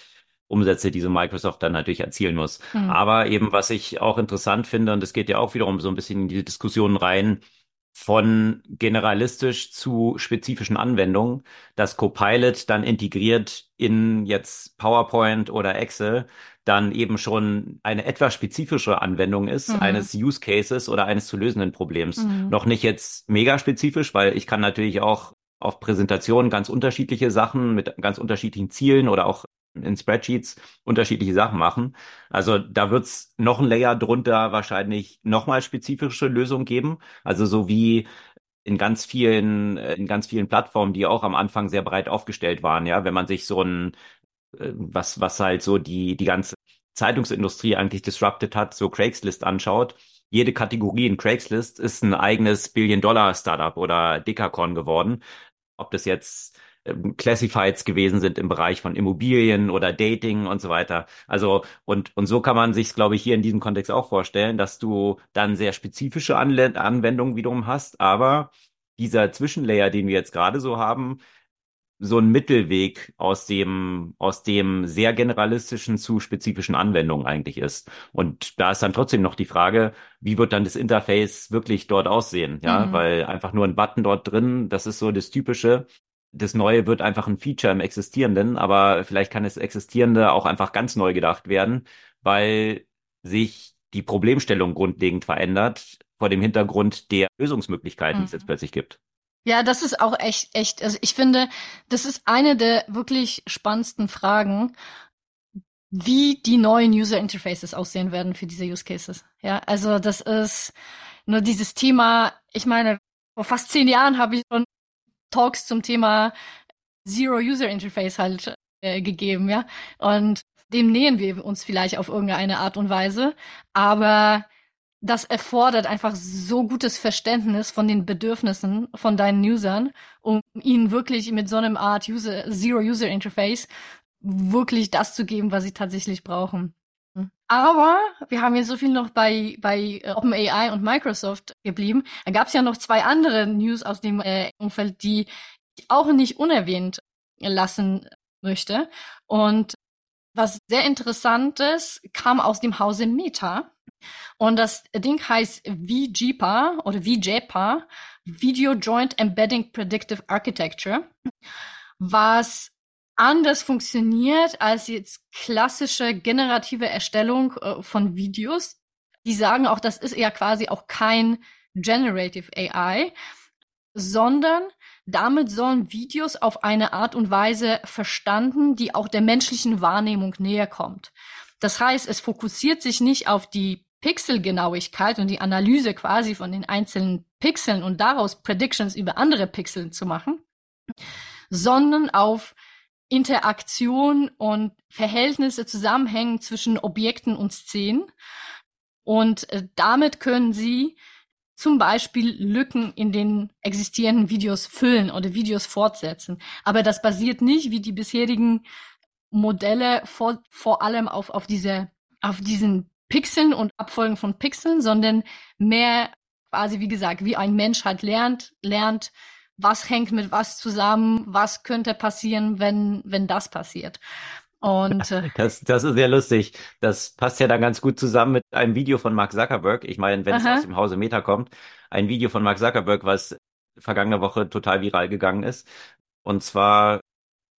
Umsätze, die so Microsoft dann natürlich erzielen muss. Mhm. Aber eben, was ich auch interessant finde, und es geht ja auch wiederum so ein bisschen in die Diskussion rein, von generalistisch zu spezifischen Anwendungen, dass Copilot dann integriert in jetzt PowerPoint oder Excel dann eben schon eine etwas spezifischere Anwendung ist, mhm. eines Use Cases oder eines zu lösenden Problems. Mhm. Noch nicht jetzt mega spezifisch, weil ich kann natürlich auch auf Präsentationen ganz unterschiedliche Sachen mit ganz unterschiedlichen Zielen oder auch in Spreadsheets unterschiedliche Sachen machen. Also da wird's noch ein Layer drunter wahrscheinlich nochmal spezifische Lösungen geben. Also so wie in ganz vielen, in ganz vielen Plattformen, die auch am Anfang sehr breit aufgestellt waren, ja, wenn man sich so ein, äh, was, was halt so die, die ganze Zeitungsindustrie eigentlich disrupted hat, so Craigslist anschaut. Jede Kategorie in Craigslist ist ein eigenes Billion-Dollar-Startup oder Dekakorn geworden. Ob das jetzt ähm, Classifieds gewesen sind im Bereich von Immobilien oder Dating und so weiter. Also und und so kann man sich, glaube ich, hier in diesem Kontext auch vorstellen, dass du dann sehr spezifische Anle Anwendungen wiederum hast, aber dieser Zwischenlayer, den wir jetzt gerade so haben, so ein Mittelweg aus dem, aus dem sehr generalistischen zu spezifischen Anwendungen eigentlich ist. Und da ist dann trotzdem noch die Frage, wie wird dann das Interface wirklich dort aussehen? Ja, mhm. weil einfach nur ein Button dort drin, das ist so das Typische das Neue wird einfach ein Feature im Existierenden, aber vielleicht kann das Existierende auch einfach ganz neu gedacht werden, weil sich die Problemstellung grundlegend verändert vor dem Hintergrund der Lösungsmöglichkeiten, mhm. die es jetzt mhm. plötzlich gibt. Ja, das ist auch echt, echt, also ich finde, das ist eine der wirklich spannendsten Fragen, wie die neuen User Interfaces aussehen werden für diese Use Cases. Ja, also das ist nur dieses Thema, ich meine, vor fast zehn Jahren habe ich schon Talks zum Thema Zero User Interface halt äh, gegeben, ja. Und dem nähen wir uns vielleicht auf irgendeine Art und Weise, aber das erfordert einfach so gutes Verständnis von den Bedürfnissen von deinen Usern, um ihnen wirklich mit so einem Art User, Zero User Interface wirklich das zu geben, was sie tatsächlich brauchen. Aber wir haben jetzt so viel noch bei, bei äh, OpenAI und Microsoft geblieben. Da gab es ja noch zwei andere News aus dem äh, Umfeld, die ich auch nicht unerwähnt lassen möchte. Und was sehr interessantes kam aus dem Hause Meta. Und das Ding heißt VJPA oder VJPA, Video Joint Embedding Predictive Architecture, was anders funktioniert als jetzt klassische generative Erstellung äh, von Videos. Die sagen auch, das ist ja quasi auch kein Generative AI, sondern damit sollen Videos auf eine Art und Weise verstanden, die auch der menschlichen Wahrnehmung näher kommt. Das heißt, es fokussiert sich nicht auf die Pixelgenauigkeit und die Analyse quasi von den einzelnen Pixeln und daraus Predictions über andere Pixel zu machen, sondern auf Interaktion und Verhältnisse, Zusammenhängen zwischen Objekten und Szenen. Und äh, damit können Sie zum Beispiel Lücken in den existierenden Videos füllen oder Videos fortsetzen. Aber das basiert nicht wie die bisherigen Modelle vor, vor allem auf, auf diese, auf diesen Pixeln und Abfolgen von Pixeln, sondern mehr quasi, wie gesagt, wie ein Mensch halt lernt, lernt, was hängt mit was zusammen, was könnte passieren, wenn, wenn das passiert. Und äh, das, das ist sehr lustig. Das passt ja dann ganz gut zusammen mit einem Video von Mark Zuckerberg. Ich meine, wenn es aus dem Hause Meta kommt, ein Video von Mark Zuckerberg, was vergangene Woche total viral gegangen ist. Und zwar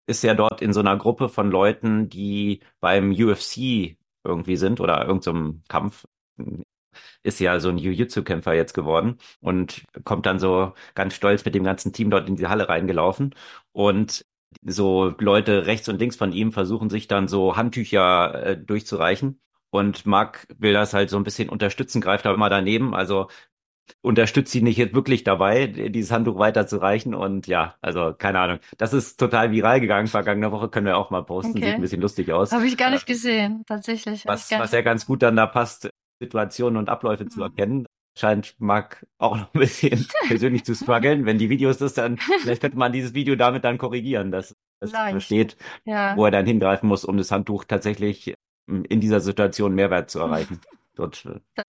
ist er dort in so einer Gruppe von Leuten, die beim UFC irgendwie sind oder irgendeinem so Kampf ist ja so ein Jiu-Jitsu-Kämpfer jetzt geworden und kommt dann so ganz stolz mit dem ganzen Team dort in die Halle reingelaufen und so Leute rechts und links von ihm versuchen sich dann so Handtücher äh, durchzureichen und Mark will das halt so ein bisschen unterstützen, greift aber immer daneben, also unterstützt sie nicht jetzt wirklich dabei, dieses Handtuch weiterzureichen. Und ja, also keine Ahnung. Das ist total viral gegangen. Vergangene Woche können wir auch mal posten. Okay. Sieht ein bisschen lustig aus. Habe ich gar nicht gesehen, tatsächlich. Was, was ja ganz gut dann da passt, Situationen und Abläufe mhm. zu erkennen. Scheint Marc auch noch ein bisschen <laughs> persönlich zu strugglen. Wenn die Videos das dann, vielleicht könnte man dieses Video damit dann korrigieren, dass es versteht, ja. wo er dann hingreifen muss, um das Handtuch tatsächlich in dieser Situation Mehrwert zu erreichen. <laughs> Dort, äh.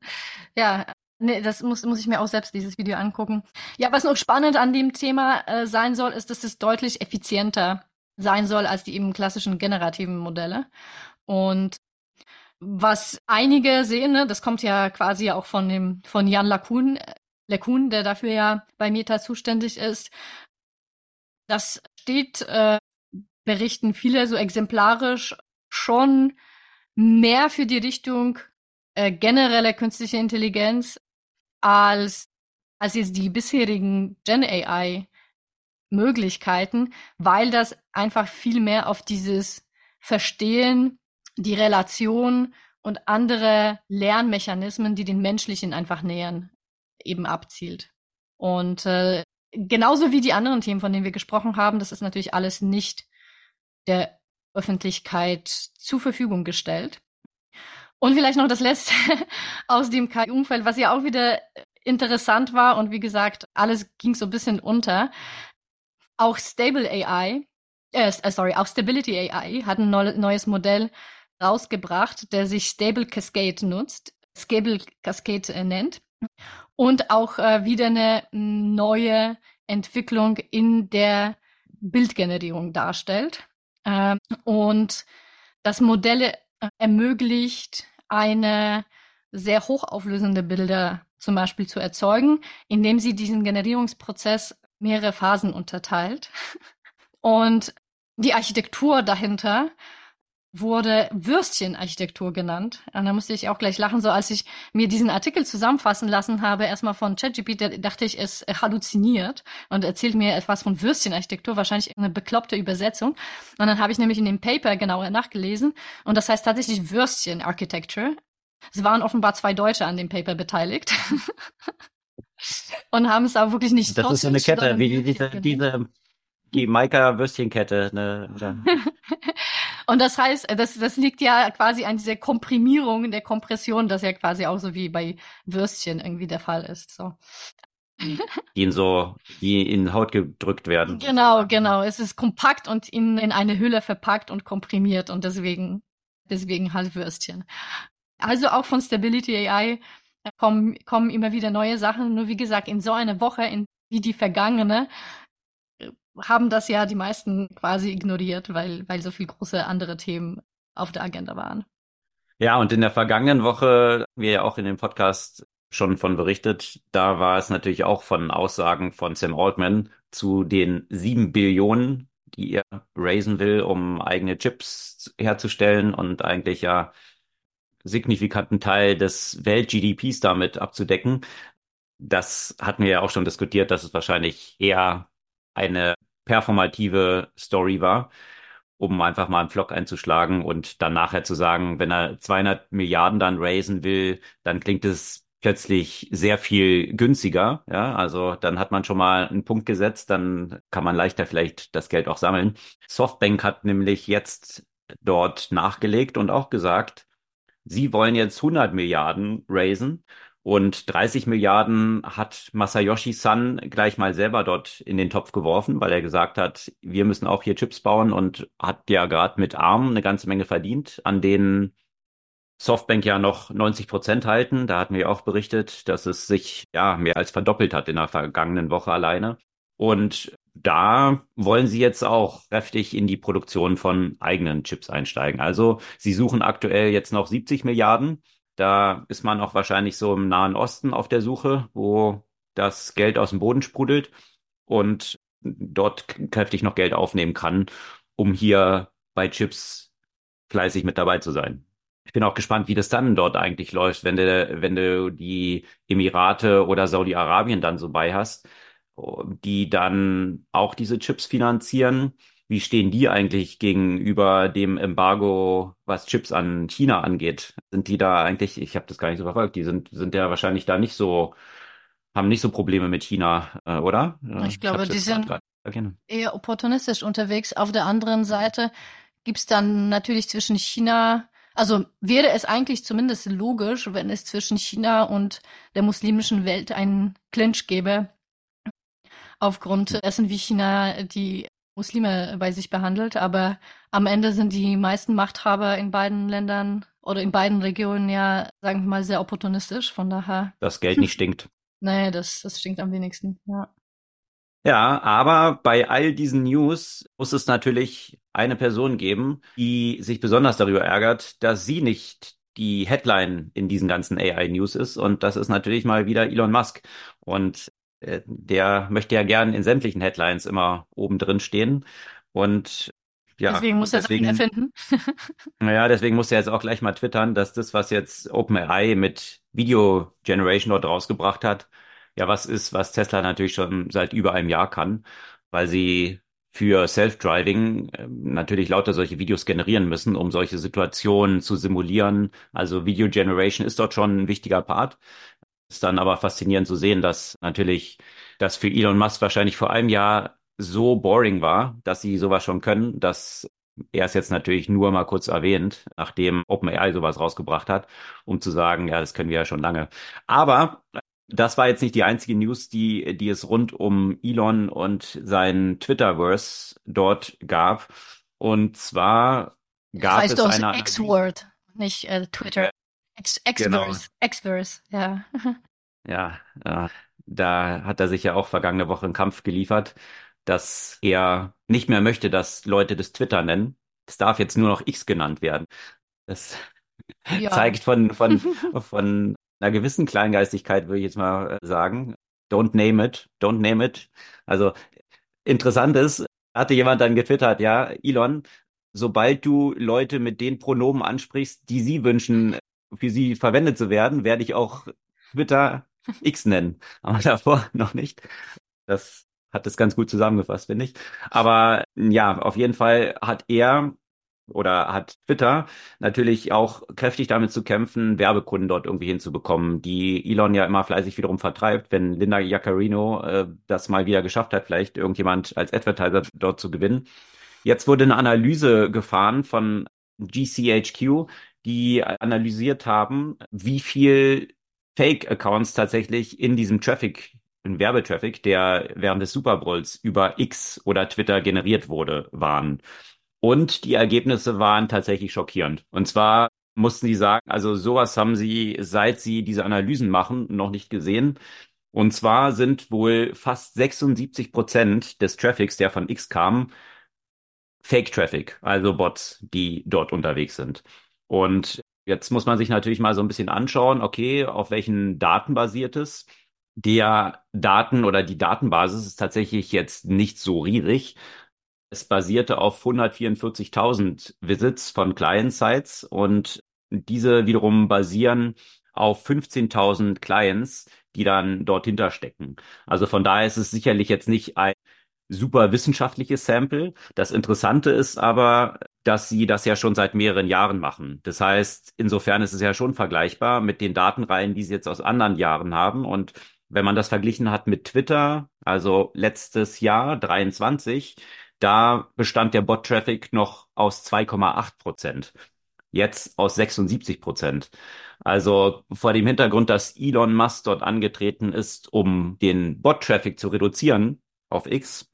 ja, Nee, das muss, muss ich mir auch selbst dieses Video angucken. Ja, was noch spannend an dem Thema äh, sein soll, ist, dass es deutlich effizienter sein soll als die eben klassischen generativen Modelle. Und was einige sehen, ne, das kommt ja quasi auch von dem von Jan LeCun, LeCun, der dafür ja bei Meta zuständig ist. Das steht, äh, berichten viele so exemplarisch schon mehr für die Richtung äh, generelle künstliche Intelligenz als, als jetzt die bisherigen Gen AI Möglichkeiten, weil das einfach viel mehr auf dieses Verstehen, die Relation und andere Lernmechanismen, die den menschlichen einfach nähern, eben abzielt. Und äh, genauso wie die anderen Themen, von denen wir gesprochen haben, das ist natürlich alles nicht der Öffentlichkeit zur Verfügung gestellt. Und vielleicht noch das Letzte <laughs> aus dem KI-Umfeld, was ja auch wieder interessant war und wie gesagt, alles ging so ein bisschen unter. Auch Stable AI, äh, sorry, auch Stability AI hat ein neues Modell rausgebracht, der sich Stable Cascade nutzt, Stable Cascade äh, nennt und auch äh, wieder eine neue Entwicklung in der Bildgenerierung darstellt. Äh, und das Modell äh, ermöglicht eine sehr hochauflösende Bilder zum Beispiel zu erzeugen, indem sie diesen Generierungsprozess mehrere Phasen unterteilt. <laughs> Und die Architektur dahinter wurde Würstchenarchitektur genannt. Und da musste ich auch gleich lachen, so als ich mir diesen Artikel zusammenfassen lassen habe, erstmal von ChatGPT, dachte ich, es halluziniert und erzählt mir etwas von Würstchenarchitektur, wahrscheinlich eine bekloppte Übersetzung. Und dann habe ich nämlich in dem Paper genauer nachgelesen und das heißt tatsächlich Würstchen Architecture. Es waren offenbar zwei Deutsche an dem Paper beteiligt. <laughs> und haben es aber wirklich nicht Das ist eine Kette, wie diese, diese die Maika-Würstchenkette. Ne, <laughs> und das heißt, das, das liegt ja quasi an dieser Komprimierung der Kompression, das ja quasi auch so wie bei Würstchen irgendwie der Fall ist. So. Die in so, die in Haut gedrückt werden. Genau, genau. Es ist kompakt und in, in eine Hülle verpackt und komprimiert und deswegen, deswegen halt Würstchen. Also auch von Stability AI kommen, kommen immer wieder neue Sachen. Nur wie gesagt, in so einer Woche, in, wie die vergangene, haben das ja die meisten quasi ignoriert, weil, weil so viel große andere Themen auf der Agenda waren. Ja, und in der vergangenen Woche, wir ja auch in dem Podcast schon von berichtet, da war es natürlich auch von Aussagen von Sam Altman zu den sieben Billionen, die er raisen will, um eigene Chips herzustellen und eigentlich ja signifikanten Teil des Welt-GDPs damit abzudecken. Das hatten wir ja auch schon diskutiert, dass es wahrscheinlich eher eine performative Story war, um einfach mal einen Vlog einzuschlagen und dann nachher zu sagen, wenn er 200 Milliarden dann raisen will, dann klingt es plötzlich sehr viel günstiger. Ja, also dann hat man schon mal einen Punkt gesetzt, dann kann man leichter vielleicht das Geld auch sammeln. Softbank hat nämlich jetzt dort nachgelegt und auch gesagt, sie wollen jetzt 100 Milliarden raisen und 30 Milliarden hat Masayoshi Son gleich mal selber dort in den Topf geworfen, weil er gesagt hat, wir müssen auch hier Chips bauen und hat ja gerade mit ARM eine ganze Menge verdient, an denen Softbank ja noch 90 Prozent halten. Da hatten wir auch berichtet, dass es sich ja mehr als verdoppelt hat in der vergangenen Woche alleine. Und da wollen sie jetzt auch kräftig in die Produktion von eigenen Chips einsteigen. Also sie suchen aktuell jetzt noch 70 Milliarden da ist man auch wahrscheinlich so im Nahen Osten auf der Suche, wo das Geld aus dem Boden sprudelt und dort kräftig noch Geld aufnehmen kann, um hier bei Chips fleißig mit dabei zu sein. Ich bin auch gespannt, wie das dann dort eigentlich läuft, wenn du, wenn du die Emirate oder Saudi-Arabien dann so bei hast, die dann auch diese Chips finanzieren wie stehen die eigentlich gegenüber dem Embargo, was Chips an China angeht? Sind die da eigentlich, ich habe das gar nicht so verfolgt, die sind, sind ja wahrscheinlich da nicht so, haben nicht so Probleme mit China, äh, oder? Ich glaube, ich die sind eher opportunistisch unterwegs. Auf der anderen Seite gibt's dann natürlich zwischen China, also wäre es eigentlich zumindest logisch, wenn es zwischen China und der muslimischen Welt einen Clinch gäbe, aufgrund dessen, wie China die Muslime bei sich behandelt, aber am Ende sind die meisten Machthaber in beiden Ländern oder in beiden Regionen ja, sagen wir mal, sehr opportunistisch. Von daher. Das Geld nicht stinkt. <laughs> nee, das, das stinkt am wenigsten, ja. Ja, aber bei all diesen News muss es natürlich eine Person geben, die sich besonders darüber ärgert, dass sie nicht die Headline in diesen ganzen AI-News ist. Und das ist natürlich mal wieder Elon Musk. Und der möchte ja gern in sämtlichen Headlines immer oben drin stehen. Und ja, deswegen muss er deswegen, es erfinden. <laughs> naja, deswegen muss er jetzt auch gleich mal twittern, dass das, was jetzt OpenAI mit Video Generation dort rausgebracht hat, ja was ist, was Tesla natürlich schon seit über einem Jahr kann, weil sie für Self-Driving äh, natürlich lauter solche Videos generieren müssen, um solche Situationen zu simulieren. Also Video Generation ist dort schon ein wichtiger Part. Ist dann aber faszinierend zu sehen, dass natürlich das für Elon Musk wahrscheinlich vor einem Jahr so boring war, dass sie sowas schon können, dass er es jetzt natürlich nur mal kurz erwähnt, nachdem OpenAI sowas rausgebracht hat, um zu sagen, ja, das können wir ja schon lange. Aber das war jetzt nicht die einzige News, die, die es rund um Elon und sein Twitterverse dort gab. Und zwar gab heißt es eine X-Word, nicht äh, Twitter. X-Verse, genau. Ja. <laughs> ja, ja, da hat er sich ja auch vergangene Woche einen Kampf geliefert, dass er nicht mehr möchte, dass Leute das Twitter nennen. Es darf jetzt nur noch X genannt werden. Das ja. zeigt von, von, <laughs> von einer gewissen Kleingeistigkeit, würde ich jetzt mal äh, sagen. Don't name it, don't name it. Also interessant ist, hatte jemand dann getwittert, ja, Elon, sobald du Leute mit den Pronomen ansprichst, die sie wünschen, für sie verwendet zu werden, werde ich auch Twitter <laughs> X nennen. Aber davor <laughs> noch nicht. Das hat das ganz gut zusammengefasst, finde ich. Aber ja, auf jeden Fall hat er oder hat Twitter natürlich auch kräftig damit zu kämpfen, Werbekunden dort irgendwie hinzubekommen, die Elon ja immer fleißig wiederum vertreibt, wenn Linda Jaccarino äh, das mal wieder geschafft hat, vielleicht irgendjemand als Advertiser dort zu gewinnen. Jetzt wurde eine Analyse gefahren von GCHQ, die analysiert haben, wie viel Fake-Accounts tatsächlich in diesem Traffic, in Werbetraffic, der während des Super Bowls über X oder Twitter generiert wurde, waren. Und die Ergebnisse waren tatsächlich schockierend. Und zwar mussten sie sagen, also sowas haben sie, seit sie diese Analysen machen, noch nicht gesehen. Und zwar sind wohl fast 76 Prozent des Traffics, der von X kam, Fake-Traffic, also Bots, die dort unterwegs sind. Und jetzt muss man sich natürlich mal so ein bisschen anschauen, okay, auf welchen Daten basiert es? Der Daten oder die Datenbasis ist tatsächlich jetzt nicht so riesig. Es basierte auf 144.000 Visits von Client-Sites und diese wiederum basieren auf 15.000 Clients, die dann dort hinterstecken. Also von daher ist es sicherlich jetzt nicht ein super wissenschaftliches Sample. Das Interessante ist aber, dass sie das ja schon seit mehreren Jahren machen. Das heißt, insofern ist es ja schon vergleichbar mit den Datenreihen, die sie jetzt aus anderen Jahren haben. Und wenn man das verglichen hat mit Twitter, also letztes Jahr 23, da bestand der Bot-Traffic noch aus 2,8 Prozent. Jetzt aus 76 Prozent. Also vor dem Hintergrund, dass Elon Musk dort angetreten ist, um den Bot-Traffic zu reduzieren auf X,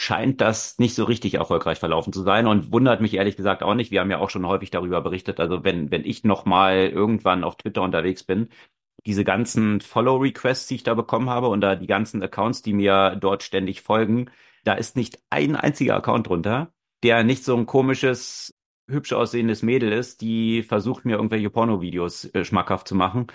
scheint das nicht so richtig erfolgreich verlaufen zu sein und wundert mich ehrlich gesagt auch nicht. Wir haben ja auch schon häufig darüber berichtet. Also wenn, wenn ich noch mal irgendwann auf Twitter unterwegs bin, diese ganzen Follow-Requests, die ich da bekommen habe und da die ganzen Accounts, die mir dort ständig folgen, da ist nicht ein einziger Account drunter, der nicht so ein komisches, hübsch aussehendes Mädel ist, die versucht mir irgendwelche Pornovideos äh, schmackhaft zu machen.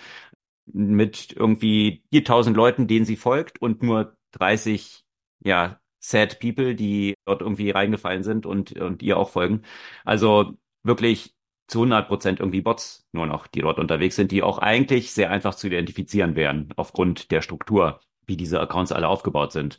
Mit irgendwie 4000 Leuten, denen sie folgt und nur 30, ja, sad people, die dort irgendwie reingefallen sind und, und ihr auch folgen. Also wirklich zu 100 Prozent irgendwie Bots nur noch, die dort unterwegs sind, die auch eigentlich sehr einfach zu identifizieren wären, aufgrund der Struktur, wie diese Accounts alle aufgebaut sind.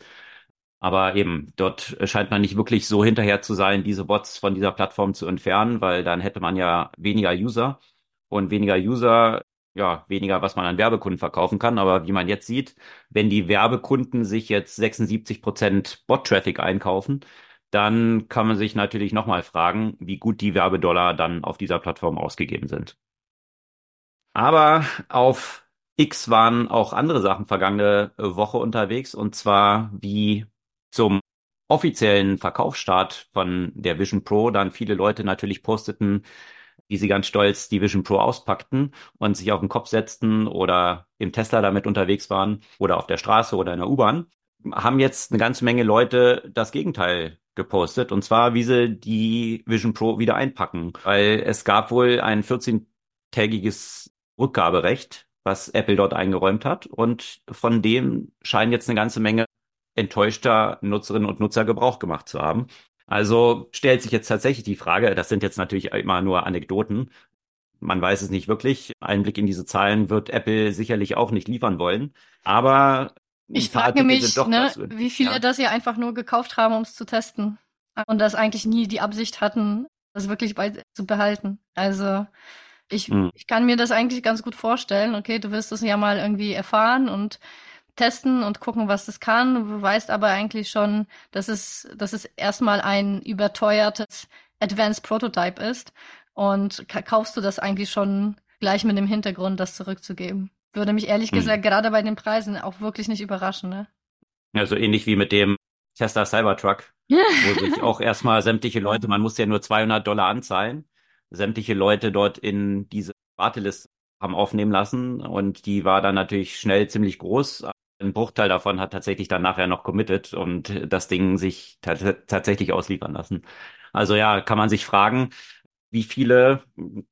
Aber eben, dort scheint man nicht wirklich so hinterher zu sein, diese Bots von dieser Plattform zu entfernen, weil dann hätte man ja weniger User und weniger User, ja, weniger, was man an Werbekunden verkaufen kann. Aber wie man jetzt sieht, wenn die Werbekunden sich jetzt 76 Prozent Bot-Traffic einkaufen, dann kann man sich natürlich nochmal fragen, wie gut die Werbedollar dann auf dieser Plattform ausgegeben sind. Aber auf X waren auch andere Sachen vergangene Woche unterwegs und zwar wie zum offiziellen Verkaufsstart von der Vision Pro dann viele Leute natürlich posteten, wie sie ganz stolz die Vision Pro auspackten und sich auf den Kopf setzten oder im Tesla damit unterwegs waren oder auf der Straße oder in der U-Bahn, haben jetzt eine ganze Menge Leute das Gegenteil gepostet und zwar, wie sie die Vision Pro wieder einpacken, weil es gab wohl ein 14-tägiges Rückgaberecht, was Apple dort eingeräumt hat und von dem scheinen jetzt eine ganze Menge enttäuschter Nutzerinnen und Nutzer Gebrauch gemacht zu haben. Also stellt sich jetzt tatsächlich die Frage, das sind jetzt natürlich immer nur Anekdoten, man weiß es nicht wirklich. Einblick in diese Zahlen wird Apple sicherlich auch nicht liefern wollen. Aber ich frage mich, ne, wie viele ja. das ja einfach nur gekauft haben, um es zu testen. Und das eigentlich nie die Absicht hatten, das wirklich bei zu behalten. Also ich, hm. ich kann mir das eigentlich ganz gut vorstellen. Okay, du wirst es ja mal irgendwie erfahren und testen und gucken, was das kann. Du weißt aber eigentlich schon, dass es, dass es erstmal ein überteuertes Advanced Prototype ist. Und kaufst du das eigentlich schon gleich mit dem Hintergrund, das zurückzugeben? Würde mich ehrlich hm. gesagt gerade bei den Preisen auch wirklich nicht überraschen, ne? Ja, so ähnlich wie mit dem Tesla Cybertruck, wo sich <laughs> auch erstmal sämtliche Leute, man muss ja nur 200 Dollar anzahlen, sämtliche Leute dort in diese Warteliste haben aufnehmen lassen und die war dann natürlich schnell ziemlich groß, ein Bruchteil davon hat tatsächlich dann nachher noch committed und das Ding sich tatsächlich ausliefern lassen. Also ja, kann man sich fragen, wie viele,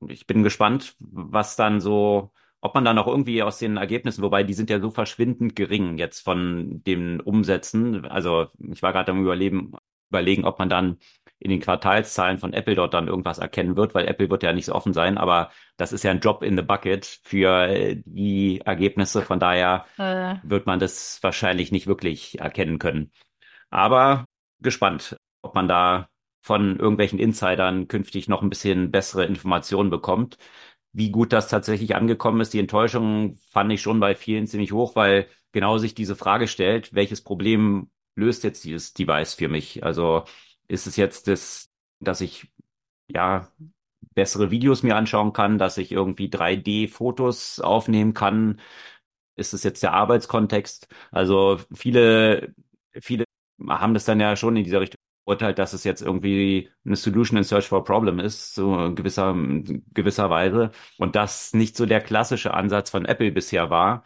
ich bin gespannt, was dann so, ob man dann auch irgendwie aus den Ergebnissen, wobei die sind ja so verschwindend gering jetzt von den Umsätzen. Also ich war gerade am Überleben, überlegen, ob man dann in den Quartalszahlen von Apple dort dann irgendwas erkennen wird, weil Apple wird ja nicht so offen sein, aber das ist ja ein Drop in the bucket für äh, die Ergebnisse, von daher äh. wird man das wahrscheinlich nicht wirklich erkennen können. Aber gespannt, ob man da von irgendwelchen Insidern künftig noch ein bisschen bessere Informationen bekommt. Wie gut das tatsächlich angekommen ist, die Enttäuschung fand ich schon bei vielen ziemlich hoch, weil genau sich diese Frage stellt, welches Problem löst jetzt dieses Device für mich? Also ist es jetzt das, dass ich ja bessere Videos mir anschauen kann, dass ich irgendwie 3D-Fotos aufnehmen kann? Ist es jetzt der Arbeitskontext? Also viele, viele haben das dann ja schon in dieser Richtung urteilt, dass es jetzt irgendwie eine Solution in Search for a Problem ist, so gewisser, gewisser Weise. Und das nicht so der klassische Ansatz von Apple bisher war,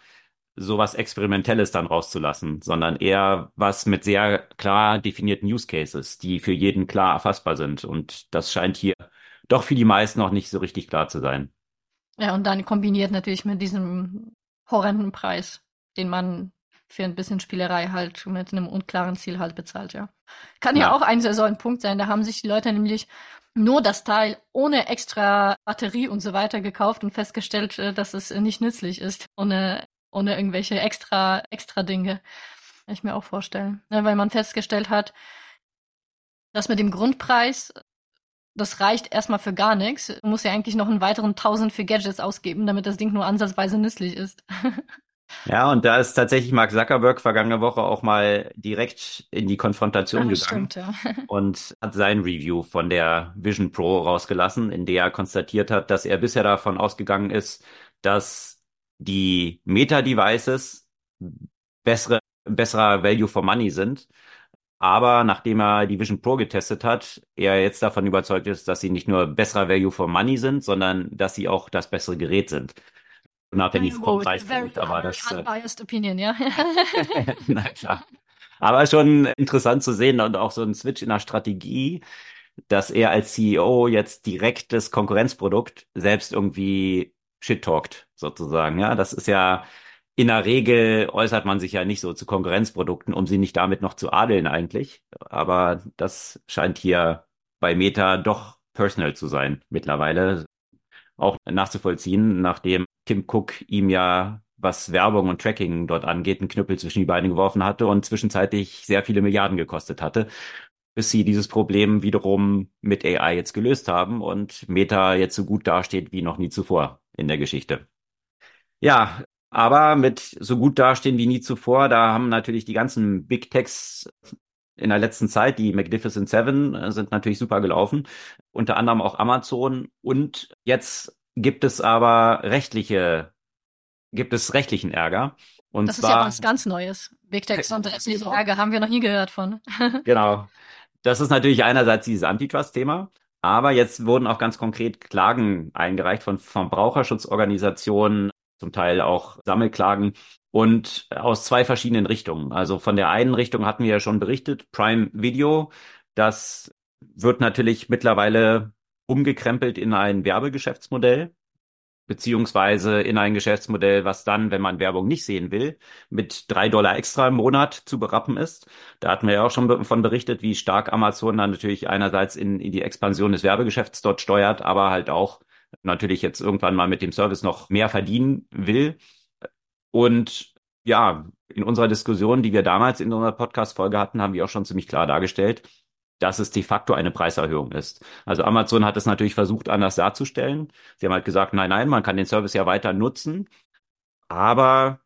sowas Experimentelles dann rauszulassen, sondern eher was mit sehr klar definierten Use Cases, die für jeden klar erfassbar sind. Und das scheint hier doch für die meisten noch nicht so richtig klar zu sein. Ja, und dann kombiniert natürlich mit diesem horrenden Preis, den man für ein bisschen Spielerei halt mit einem unklaren Ziel halt bezahlt, ja. Kann ja, ja auch ein so ein Punkt sein, da haben sich die Leute nämlich nur das Teil ohne extra Batterie und so weiter gekauft und festgestellt, äh, dass es nicht nützlich ist, ohne ohne irgendwelche extra, extra Dinge. Kann ich mir auch vorstellen. Ja, weil man festgestellt hat, dass mit dem Grundpreis, das reicht erstmal für gar nichts. Du musst ja eigentlich noch einen weiteren 1000 für Gadgets ausgeben, damit das Ding nur ansatzweise nützlich ist. <laughs> Ja, und da ist tatsächlich Mark Zuckerberg vergangene Woche auch mal direkt in die Konfrontation ja, gegangen stimmt, ja. <laughs> und hat sein Review von der Vision Pro rausgelassen, in der er konstatiert hat, dass er bisher davon ausgegangen ist, dass die Meta-Devices bessere, besserer Value for Money sind. Aber nachdem er die Vision Pro getestet hat, er jetzt davon überzeugt ist, dass sie nicht nur besserer Value for Money sind, sondern dass sie auch das bessere Gerät sind. Unabhängig vom Preispunkt. Aber das, äh, unbiased opinion, ja. <laughs> Na klar. Aber schon interessant zu sehen und auch so ein Switch in der Strategie, dass er als CEO jetzt direkt das Konkurrenzprodukt selbst irgendwie shit-talkt, sozusagen. Ja, das ist ja in der Regel äußert man sich ja nicht so zu Konkurrenzprodukten, um sie nicht damit noch zu adeln eigentlich. Aber das scheint hier bei Meta doch personal zu sein mittlerweile. Auch nachzuvollziehen, nachdem Tim Cook ihm ja was Werbung und Tracking dort angeht, einen Knüppel zwischen die Beine geworfen hatte und zwischenzeitlich sehr viele Milliarden gekostet hatte bis sie dieses Problem wiederum mit AI jetzt gelöst haben und Meta jetzt so gut dasteht wie noch nie zuvor in der Geschichte. Ja, aber mit so gut dastehen wie nie zuvor, da haben natürlich die ganzen Big Techs in der letzten Zeit, die Magnificent Seven, äh, sind natürlich super gelaufen. Unter anderem auch Amazon. Und jetzt gibt es aber rechtliche, gibt es rechtlichen Ärger. Und das zwar, ist ja was ganz Neues. Big Text und Rechtslesefrage haben wir noch nie gehört von. <laughs> genau. Das ist natürlich einerseits dieses Antitrust-Thema, aber jetzt wurden auch ganz konkret Klagen eingereicht von Verbraucherschutzorganisationen, zum Teil auch Sammelklagen und aus zwei verschiedenen Richtungen. Also von der einen Richtung hatten wir ja schon berichtet, Prime Video, das wird natürlich mittlerweile umgekrempelt in ein Werbegeschäftsmodell beziehungsweise in ein Geschäftsmodell, was dann, wenn man Werbung nicht sehen will, mit drei Dollar extra im Monat zu berappen ist. Da hatten wir ja auch schon von berichtet, wie stark Amazon dann natürlich einerseits in, in die Expansion des Werbegeschäfts dort steuert, aber halt auch natürlich jetzt irgendwann mal mit dem Service noch mehr verdienen will. Und ja, in unserer Diskussion, die wir damals in unserer Podcast-Folge hatten, haben wir auch schon ziemlich klar dargestellt, dass es de facto eine Preiserhöhung ist. Also Amazon hat es natürlich versucht, anders darzustellen. Sie haben halt gesagt, nein, nein, man kann den Service ja weiter nutzen, aber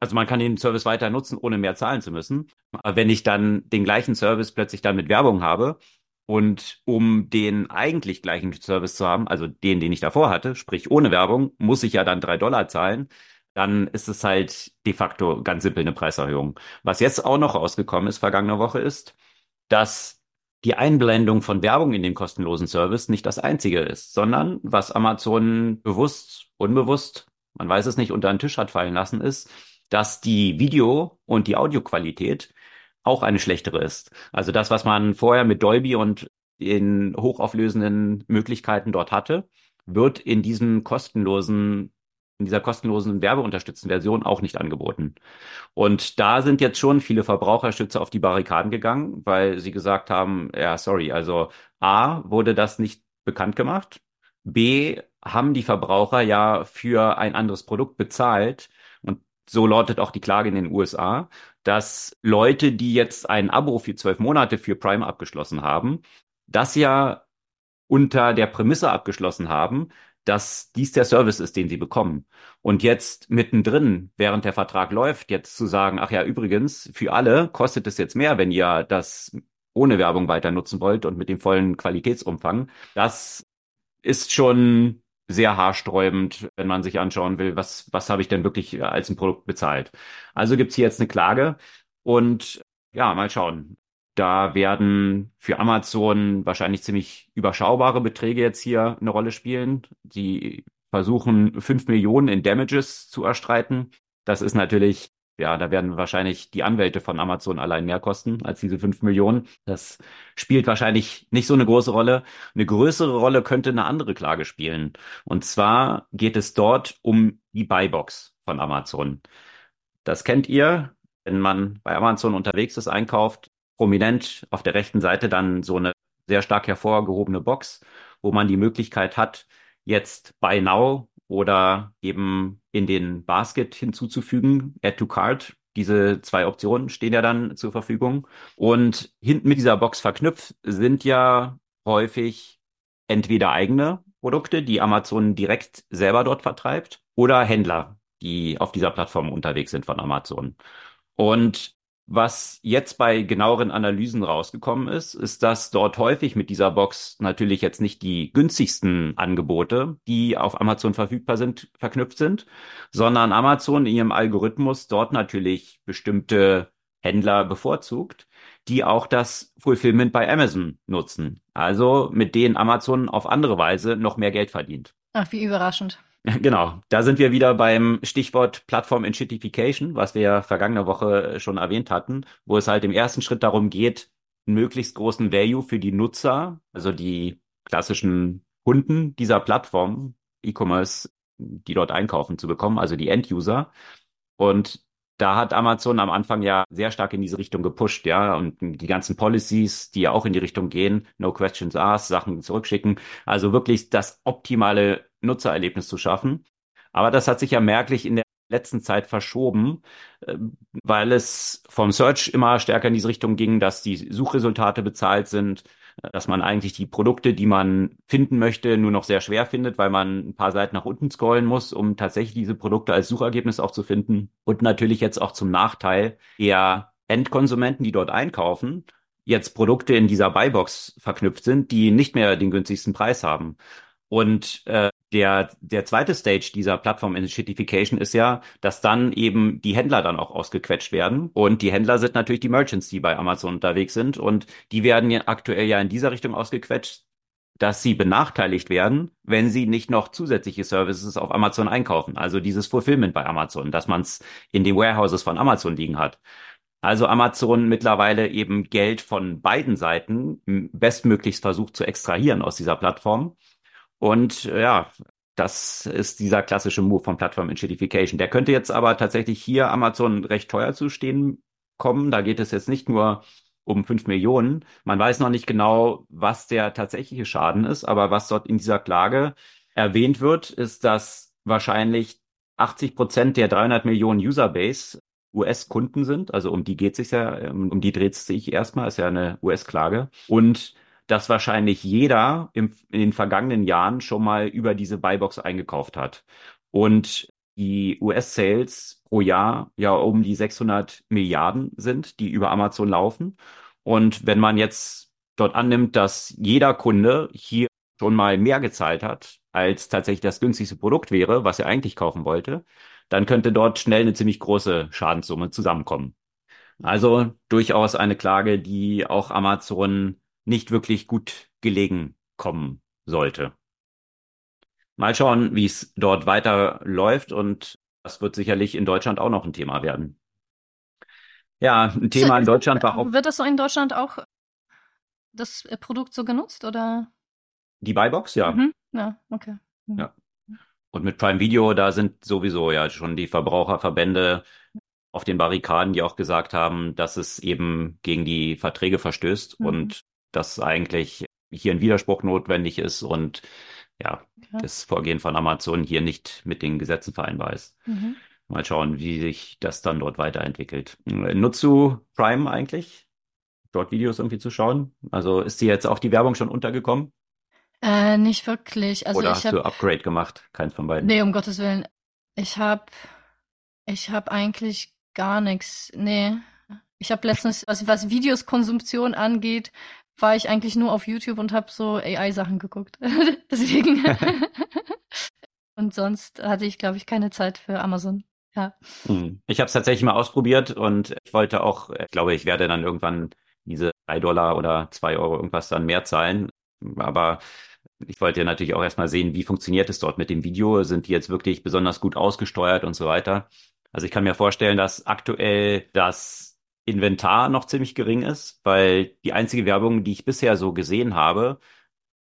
also man kann den Service weiter nutzen, ohne mehr zahlen zu müssen. Aber wenn ich dann den gleichen Service plötzlich dann mit Werbung habe und um den eigentlich gleichen Service zu haben, also den, den ich davor hatte, sprich ohne Werbung, muss ich ja dann drei Dollar zahlen, dann ist es halt de facto ganz simpel eine Preiserhöhung. Was jetzt auch noch rausgekommen ist vergangene Woche ist, dass die Einblendung von Werbung in dem kostenlosen Service nicht das einzige ist, sondern was Amazon bewusst, unbewusst, man weiß es nicht, unter den Tisch hat fallen lassen, ist, dass die Video- und die Audioqualität auch eine schlechtere ist. Also das, was man vorher mit Dolby und in hochauflösenden Möglichkeiten dort hatte, wird in diesem kostenlosen in dieser kostenlosen werbeunterstützten Version auch nicht angeboten. Und da sind jetzt schon viele Verbraucherschützer auf die Barrikaden gegangen, weil sie gesagt haben, ja, sorry, also A, wurde das nicht bekannt gemacht. B, haben die Verbraucher ja für ein anderes Produkt bezahlt. Und so lautet auch die Klage in den USA, dass Leute, die jetzt ein Abo für zwölf Monate für Prime abgeschlossen haben, das ja unter der Prämisse abgeschlossen haben, dass dies der Service ist, den sie bekommen. Und jetzt mittendrin, während der Vertrag läuft, jetzt zu sagen, ach ja, übrigens, für alle kostet es jetzt mehr, wenn ihr das ohne Werbung weiter nutzen wollt und mit dem vollen Qualitätsumfang, das ist schon sehr haarsträubend, wenn man sich anschauen will, was, was habe ich denn wirklich als ein Produkt bezahlt. Also gibt's hier jetzt eine Klage und ja, mal schauen. Da werden für Amazon wahrscheinlich ziemlich überschaubare Beträge jetzt hier eine Rolle spielen. Die versuchen, fünf Millionen in Damages zu erstreiten. Das ist natürlich, ja, da werden wahrscheinlich die Anwälte von Amazon allein mehr kosten als diese fünf Millionen. Das spielt wahrscheinlich nicht so eine große Rolle. Eine größere Rolle könnte eine andere Klage spielen. Und zwar geht es dort um die Buybox von Amazon. Das kennt ihr. Wenn man bei Amazon unterwegs ist, einkauft, prominent auf der rechten Seite dann so eine sehr stark hervorgehobene Box, wo man die Möglichkeit hat, jetzt Buy Now oder eben in den Basket hinzuzufügen, Add to Cart. Diese zwei Optionen stehen ja dann zur Verfügung. Und hinten mit dieser Box verknüpft sind ja häufig entweder eigene Produkte, die Amazon direkt selber dort vertreibt, oder Händler, die auf dieser Plattform unterwegs sind von Amazon. Und was jetzt bei genaueren Analysen rausgekommen ist, ist, dass dort häufig mit dieser Box natürlich jetzt nicht die günstigsten Angebote, die auf Amazon verfügbar sind, verknüpft sind, sondern Amazon in ihrem Algorithmus dort natürlich bestimmte Händler bevorzugt, die auch das Fulfillment bei Amazon nutzen. Also mit denen Amazon auf andere Weise noch mehr Geld verdient. Ach, wie überraschend. Genau, da sind wir wieder beim Stichwort Plattform Enshittification, was wir ja vergangene Woche schon erwähnt hatten, wo es halt im ersten Schritt darum geht, möglichst großen Value für die Nutzer, also die klassischen Kunden dieser Plattform, E-Commerce, die dort einkaufen, zu bekommen, also die End-User. Und da hat Amazon am Anfang ja sehr stark in diese Richtung gepusht, ja, und die ganzen Policies, die ja auch in die Richtung gehen, no questions asked, Sachen zurückschicken, also wirklich das optimale Nutzererlebnis zu schaffen. Aber das hat sich ja merklich in der letzten Zeit verschoben, äh, weil es vom Search immer stärker in diese Richtung ging, dass die Suchresultate bezahlt sind, dass man eigentlich die Produkte, die man finden möchte, nur noch sehr schwer findet, weil man ein paar Seiten nach unten scrollen muss, um tatsächlich diese Produkte als Suchergebnis auch zu finden. Und natürlich jetzt auch zum Nachteil eher Endkonsumenten, die dort einkaufen, jetzt Produkte in dieser Buybox verknüpft sind, die nicht mehr den günstigsten Preis haben. Und äh, der, der zweite Stage dieser Plattform-Shitification ist ja, dass dann eben die Händler dann auch ausgequetscht werden. Und die Händler sind natürlich die Merchants, die bei Amazon unterwegs sind. Und die werden ja aktuell ja in dieser Richtung ausgequetscht, dass sie benachteiligt werden, wenn sie nicht noch zusätzliche Services auf Amazon einkaufen. Also dieses Fulfillment bei Amazon, dass man es in den Warehouses von Amazon liegen hat. Also Amazon mittlerweile eben Geld von beiden Seiten bestmöglichst versucht zu extrahieren aus dieser Plattform. Und ja, das ist dieser klassische Move von Plattform Inshitification. Der könnte jetzt aber tatsächlich hier Amazon recht teuer zu stehen kommen. Da geht es jetzt nicht nur um fünf Millionen. Man weiß noch nicht genau, was der tatsächliche Schaden ist, aber was dort in dieser Klage erwähnt wird, ist, dass wahrscheinlich 80 Prozent der 300 Millionen Userbase US-Kunden sind. Also um die geht es sich ja, ähm, um die dreht es sich erstmal, ist ja eine US-Klage. Und dass wahrscheinlich jeder im, in den vergangenen Jahren schon mal über diese Buybox eingekauft hat. Und die US-Sales pro Jahr ja um die 600 Milliarden sind, die über Amazon laufen. Und wenn man jetzt dort annimmt, dass jeder Kunde hier schon mal mehr gezahlt hat, als tatsächlich das günstigste Produkt wäre, was er eigentlich kaufen wollte, dann könnte dort schnell eine ziemlich große Schadenssumme zusammenkommen. Also durchaus eine Klage, die auch Amazon nicht wirklich gut gelegen kommen sollte. Mal schauen, wie es dort weiterläuft und das wird sicherlich in Deutschland auch noch ein Thema werden. Ja, ein Thema in Deutschland war auch. Wird das so in Deutschland auch das äh, Produkt so genutzt oder? Die Buybox, ja. Mhm. Ja, okay. Mhm. Ja. Und mit Prime Video, da sind sowieso ja schon die Verbraucherverbände auf den Barrikaden, die auch gesagt haben, dass es eben gegen die Verträge verstößt mhm. und dass eigentlich hier ein Widerspruch notwendig ist und ja, okay. das Vorgehen von Amazon hier nicht mit den Gesetzen vereinbar ist. Mhm. Mal schauen, wie sich das dann dort weiterentwickelt. Nutzt du Prime eigentlich? Dort Videos irgendwie zu schauen? Also ist dir jetzt auch die Werbung schon untergekommen? Äh, nicht wirklich. Also Oder ich hast hab, du Upgrade gemacht? Keins von beiden? Nee, um Gottes Willen. Ich habe ich hab eigentlich gar nichts. Nee. Ich habe letztens, was, was Videoskonsumtion angeht, war ich eigentlich nur auf YouTube und habe so AI-Sachen geguckt. <laughs> Deswegen. <laughs> und sonst hatte ich, glaube ich, keine Zeit für Amazon. Ja. Hm. Ich habe es tatsächlich mal ausprobiert und ich wollte auch, ich glaube, ich werde dann irgendwann diese drei Dollar oder zwei Euro irgendwas dann mehr zahlen. Aber ich wollte natürlich auch erstmal sehen, wie funktioniert es dort mit dem Video? Sind die jetzt wirklich besonders gut ausgesteuert und so weiter? Also ich kann mir vorstellen, dass aktuell das Inventar noch ziemlich gering ist, weil die einzige Werbung, die ich bisher so gesehen habe,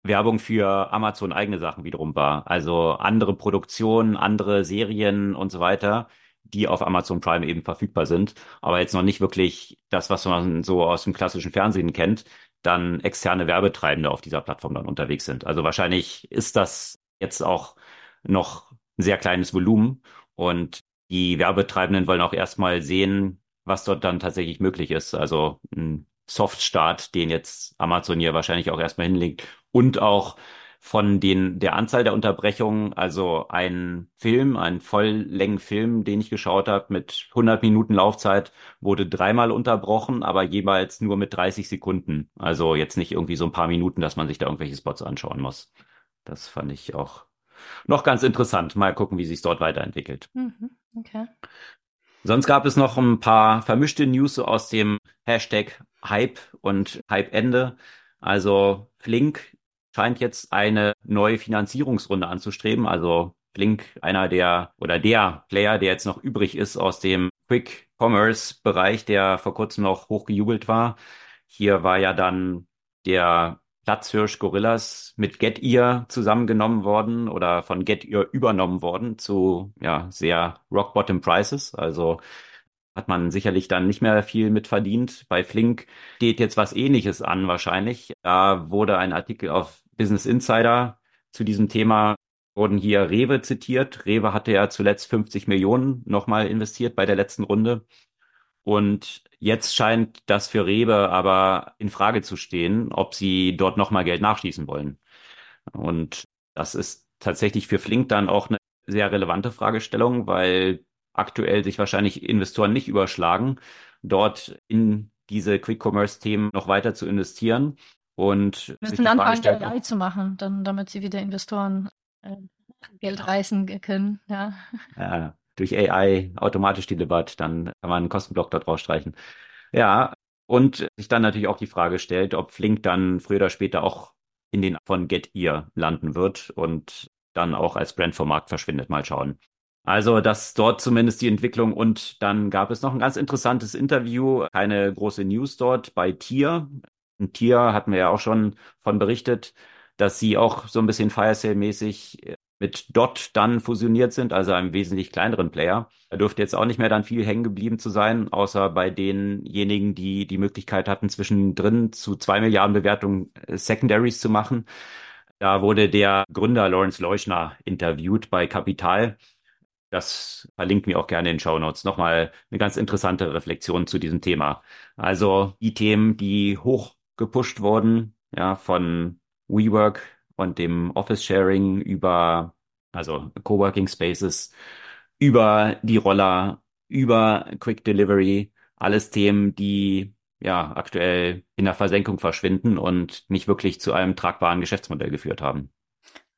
Werbung für Amazon eigene Sachen wiederum war. Also andere Produktionen, andere Serien und so weiter, die auf Amazon Prime eben verfügbar sind, aber jetzt noch nicht wirklich das, was man so aus dem klassischen Fernsehen kennt, dann externe Werbetreibende auf dieser Plattform dann unterwegs sind. Also wahrscheinlich ist das jetzt auch noch ein sehr kleines Volumen und die Werbetreibenden wollen auch erstmal sehen, was dort dann tatsächlich möglich ist. Also ein Softstart, den jetzt Amazon hier wahrscheinlich auch erstmal hinlegt und auch von den, der Anzahl der Unterbrechungen, also ein Film, ein Volllängenfilm, den ich geschaut habe mit 100 Minuten Laufzeit, wurde dreimal unterbrochen, aber jeweils nur mit 30 Sekunden. Also jetzt nicht irgendwie so ein paar Minuten, dass man sich da irgendwelche Spots anschauen muss. Das fand ich auch noch ganz interessant. Mal gucken, wie sich dort weiterentwickelt. Mhm, okay. Sonst gab es noch ein paar vermischte News aus dem Hashtag Hype und Hype-Ende. Also Flink scheint jetzt eine neue Finanzierungsrunde anzustreben. Also Flink, einer der oder der Player, der jetzt noch übrig ist aus dem Quick Commerce Bereich, der vor kurzem noch hochgejubelt war. Hier war ja dann der Platzhirsch Gorillas mit Getear zusammengenommen worden oder von Getear übernommen worden zu ja sehr rock bottom prices. Also hat man sicherlich dann nicht mehr viel mit verdient. Bei Flink steht jetzt was ähnliches an wahrscheinlich. Da wurde ein Artikel auf Business Insider zu diesem Thema wurden hier Rewe zitiert. Rewe hatte ja zuletzt 50 Millionen nochmal investiert bei der letzten Runde. Und jetzt scheint das für Rewe aber in Frage zu stehen, ob sie dort nochmal Geld nachschießen wollen. Und das ist tatsächlich für Flink dann auch eine sehr relevante Fragestellung, weil aktuell sich wahrscheinlich Investoren nicht überschlagen, dort in diese Quick-Commerce-Themen noch weiter zu investieren. Und müssen anfangen, AI zu machen, dann, damit sie wieder Investoren. Äh, Geld reißen können, ja. ja. Durch AI automatisch delivered, dann kann man einen Kostenblock dort rausstreichen. Ja, und sich dann natürlich auch die Frage stellt, ob Flink dann früher oder später auch in den von Getir landen wird und dann auch als Brand vom Markt verschwindet. Mal schauen. Also, das dort zumindest die Entwicklung. Und dann gab es noch ein ganz interessantes Interview, keine große News dort bei Tier. Ein Tier hatten wir ja auch schon von berichtet, dass sie auch so ein bisschen Firesale-mäßig mit Dot dann fusioniert sind, also einem wesentlich kleineren Player. Da dürfte jetzt auch nicht mehr dann viel hängen geblieben zu sein, außer bei denjenigen, die die Möglichkeit hatten, zwischendrin zu zwei Milliarden Bewertungen äh, Secondaries zu machen. Da wurde der Gründer Lawrence Leuschner interviewt bei Capital. Das verlinkt mir auch gerne in Show Notes. Nochmal eine ganz interessante Reflexion zu diesem Thema. Also die Themen, die hoch gepusht wurden, ja, von WeWork und dem Office Sharing über, also Coworking Spaces, über die Roller, über Quick Delivery, alles Themen, die ja aktuell in der Versenkung verschwinden und nicht wirklich zu einem tragbaren Geschäftsmodell geführt haben.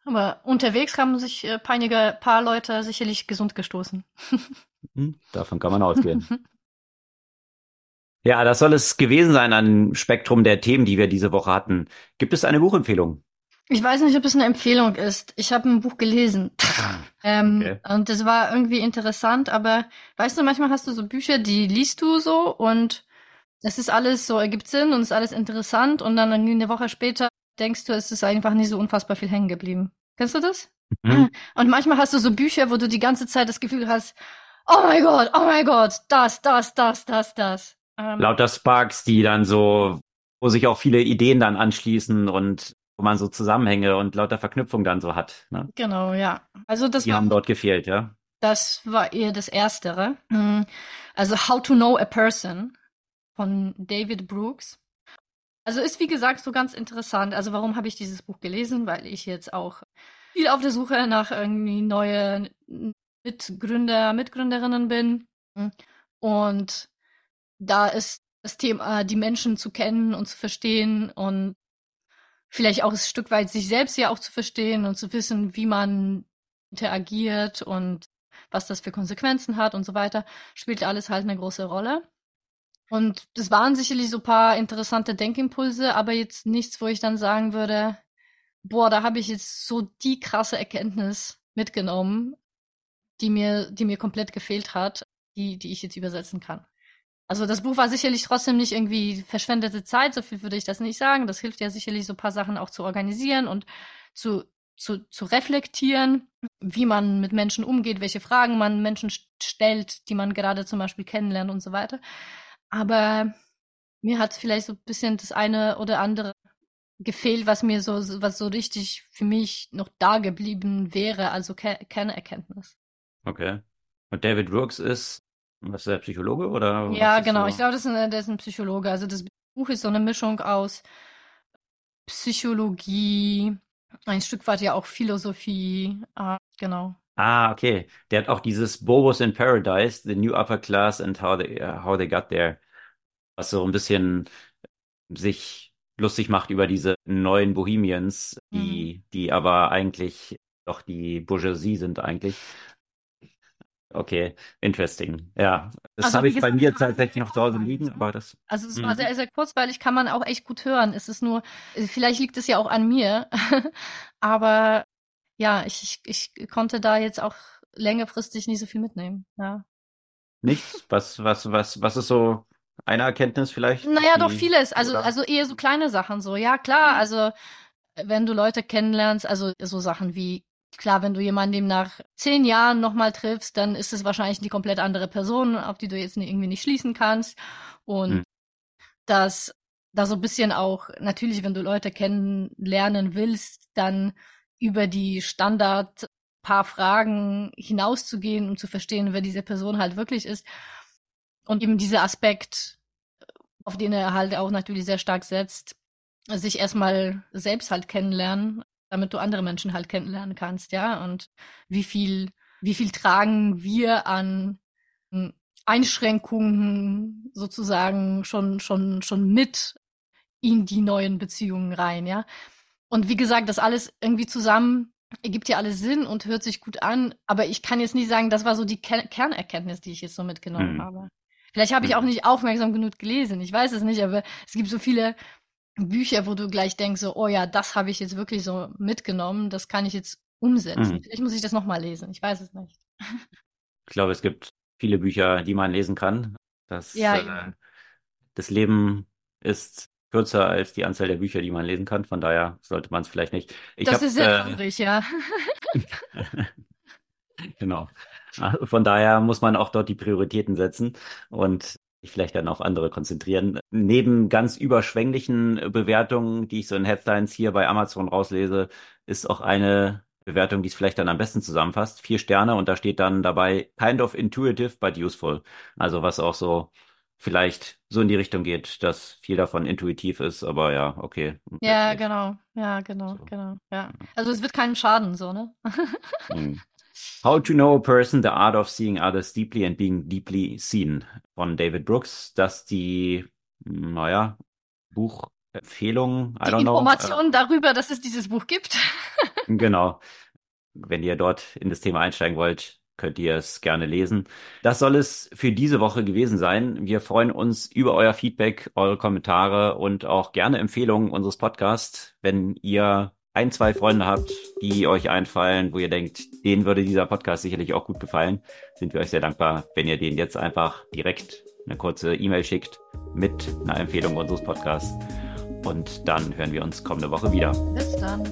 Aber unterwegs haben sich äh, einige paar Leute sicherlich gesund gestoßen. <laughs> Hm, davon kann man ausgehen. <laughs> ja, das soll es gewesen sein an Spektrum der Themen, die wir diese Woche hatten. Gibt es eine Buchempfehlung? Ich weiß nicht, ob es eine Empfehlung ist. Ich habe ein Buch gelesen. <laughs> ähm, okay. Und das war irgendwie interessant, aber weißt du, manchmal hast du so Bücher, die liest du so und es ist alles so, ergibt Sinn und ist alles interessant und dann eine Woche später denkst du, es ist einfach nicht so unfassbar viel hängen geblieben. Kennst du das? Mhm. <clears throat> Und manchmal hast du so Bücher, wo du die ganze Zeit das Gefühl hast, oh mein Gott, oh mein Gott, das, das, das, das, das. Ähm, Lauter Sparks, die dann so, wo sich auch viele Ideen dann anschließen und wo man so Zusammenhänge und lauter Verknüpfungen dann so hat. Ne? Genau, ja. Also das die war, haben dort gefehlt, ja. Das war eher das Erstere. Mhm. Also How to Know a Person von David Brooks. Also ist wie gesagt so ganz interessant. Also warum habe ich dieses Buch gelesen? Weil ich jetzt auch viel auf der Suche nach irgendwie neue Mitgründer, Mitgründerinnen bin. Und da ist das Thema, die Menschen zu kennen und zu verstehen und vielleicht auch ein Stück weit sich selbst ja auch zu verstehen und zu wissen, wie man interagiert und was das für Konsequenzen hat und so weiter, spielt alles halt eine große Rolle. Und das waren sicherlich so paar interessante Denkimpulse, aber jetzt nichts, wo ich dann sagen würde, boah, da habe ich jetzt so die krasse Erkenntnis mitgenommen, die mir, die mir komplett gefehlt hat, die, die ich jetzt übersetzen kann. Also das Buch war sicherlich trotzdem nicht irgendwie verschwendete Zeit, so viel würde ich das nicht sagen. Das hilft ja sicherlich so ein paar Sachen auch zu organisieren und zu, zu, zu reflektieren, wie man mit Menschen umgeht, welche Fragen man Menschen stellt, die man gerade zum Beispiel kennenlernt und so weiter. Aber mir hat vielleicht so ein bisschen das eine oder andere gefehlt, was mir so, was so richtig für mich noch da geblieben wäre, also ke keine Erkenntnis. Okay. Und David Brooks ist, was ist der Psychologe oder? Ja, genau. So? Ich glaube, das ist, ein, das ist ein Psychologe. Also das Buch ist so eine Mischung aus Psychologie, ein Stück weit ja auch Philosophie, äh, genau. Ah, okay. Der hat auch dieses Bobos in Paradise, The New Upper Class and How They, uh, how they Got There, was so ein bisschen sich lustig macht über diese neuen Bohemians, die, mhm. die aber eigentlich doch die Bourgeoisie sind eigentlich. Okay, interesting. Ja, das also, habe ich bei mir tatsächlich noch zu Hause liegen, aber das. Also es war mhm. sehr, sehr kurzweilig, kann man auch echt gut hören. Es ist nur, vielleicht liegt es ja auch an mir, <laughs> aber ja, ich, ich, ich konnte da jetzt auch längerfristig nicht so viel mitnehmen. Ja. Nichts? Was, was, was, was ist so eine Erkenntnis vielleicht? Naja, doch vieles. Also, also eher so kleine Sachen so. Ja, klar, mhm. also wenn du Leute kennenlernst, also so Sachen wie, klar, wenn du jemanden nach zehn Jahren nochmal triffst, dann ist es wahrscheinlich die komplett andere Person, auf die du jetzt irgendwie nicht schließen kannst. Und hm. dass da so ein bisschen auch, natürlich, wenn du Leute kennenlernen willst, dann über die Standard paar Fragen hinauszugehen, um zu verstehen, wer diese Person halt wirklich ist. Und eben dieser Aspekt, auf den er halt auch natürlich sehr stark setzt, sich erstmal selbst halt kennenlernen, damit du andere Menschen halt kennenlernen kannst, ja. Und wie viel, wie viel tragen wir an Einschränkungen sozusagen schon, schon, schon mit in die neuen Beziehungen rein, ja. Und wie gesagt, das alles irgendwie zusammen ergibt ja alles Sinn und hört sich gut an, aber ich kann jetzt nicht sagen, das war so die Ker Kernerkenntnis, die ich jetzt so mitgenommen mhm. habe. Vielleicht habe ich auch mhm. nicht aufmerksam genug gelesen, ich weiß es nicht, aber es gibt so viele Bücher, wo du gleich denkst, so, oh ja, das habe ich jetzt wirklich so mitgenommen, das kann ich jetzt umsetzen. Mhm. Vielleicht muss ich das nochmal lesen, ich weiß es nicht. Ich glaube, es gibt viele Bücher, die man lesen kann. Das, ja, äh, das Leben ist kürzer als die Anzahl der Bücher, die man lesen kann. Von daher sollte man es vielleicht nicht. Ich das hab, ist sehr äh, traurig, ja. <laughs> genau. Also von daher muss man auch dort die Prioritäten setzen und vielleicht dann auf andere konzentrieren. Neben ganz überschwänglichen Bewertungen, die ich so in Headlines hier bei Amazon rauslese, ist auch eine Bewertung, die es vielleicht dann am besten zusammenfasst. Vier Sterne und da steht dann dabei kind of intuitive but useful. Also was auch so vielleicht so in die Richtung geht, dass viel davon intuitiv ist, aber ja, okay. Ja, genau, ja, genau, so. genau, ja. Also es wird keinem schaden, so, ne? Hm. How to Know a Person, The Art of Seeing Others Deeply and Being Deeply Seen von David Brooks, dass die, naja, Buchempfehlung, I die don't Informationen know, äh, darüber, dass es dieses Buch gibt. <laughs> genau. Wenn ihr dort in das Thema einsteigen wollt, könnt ihr es gerne lesen. Das soll es für diese Woche gewesen sein. Wir freuen uns über euer Feedback, eure Kommentare und auch gerne Empfehlungen unseres Podcasts. Wenn ihr ein, zwei Freunde habt, die euch einfallen, wo ihr denkt, denen würde dieser Podcast sicherlich auch gut gefallen, sind wir euch sehr dankbar, wenn ihr denen jetzt einfach direkt eine kurze E-Mail schickt mit einer Empfehlung unseres Podcasts. Und dann hören wir uns kommende Woche wieder. Bis dann.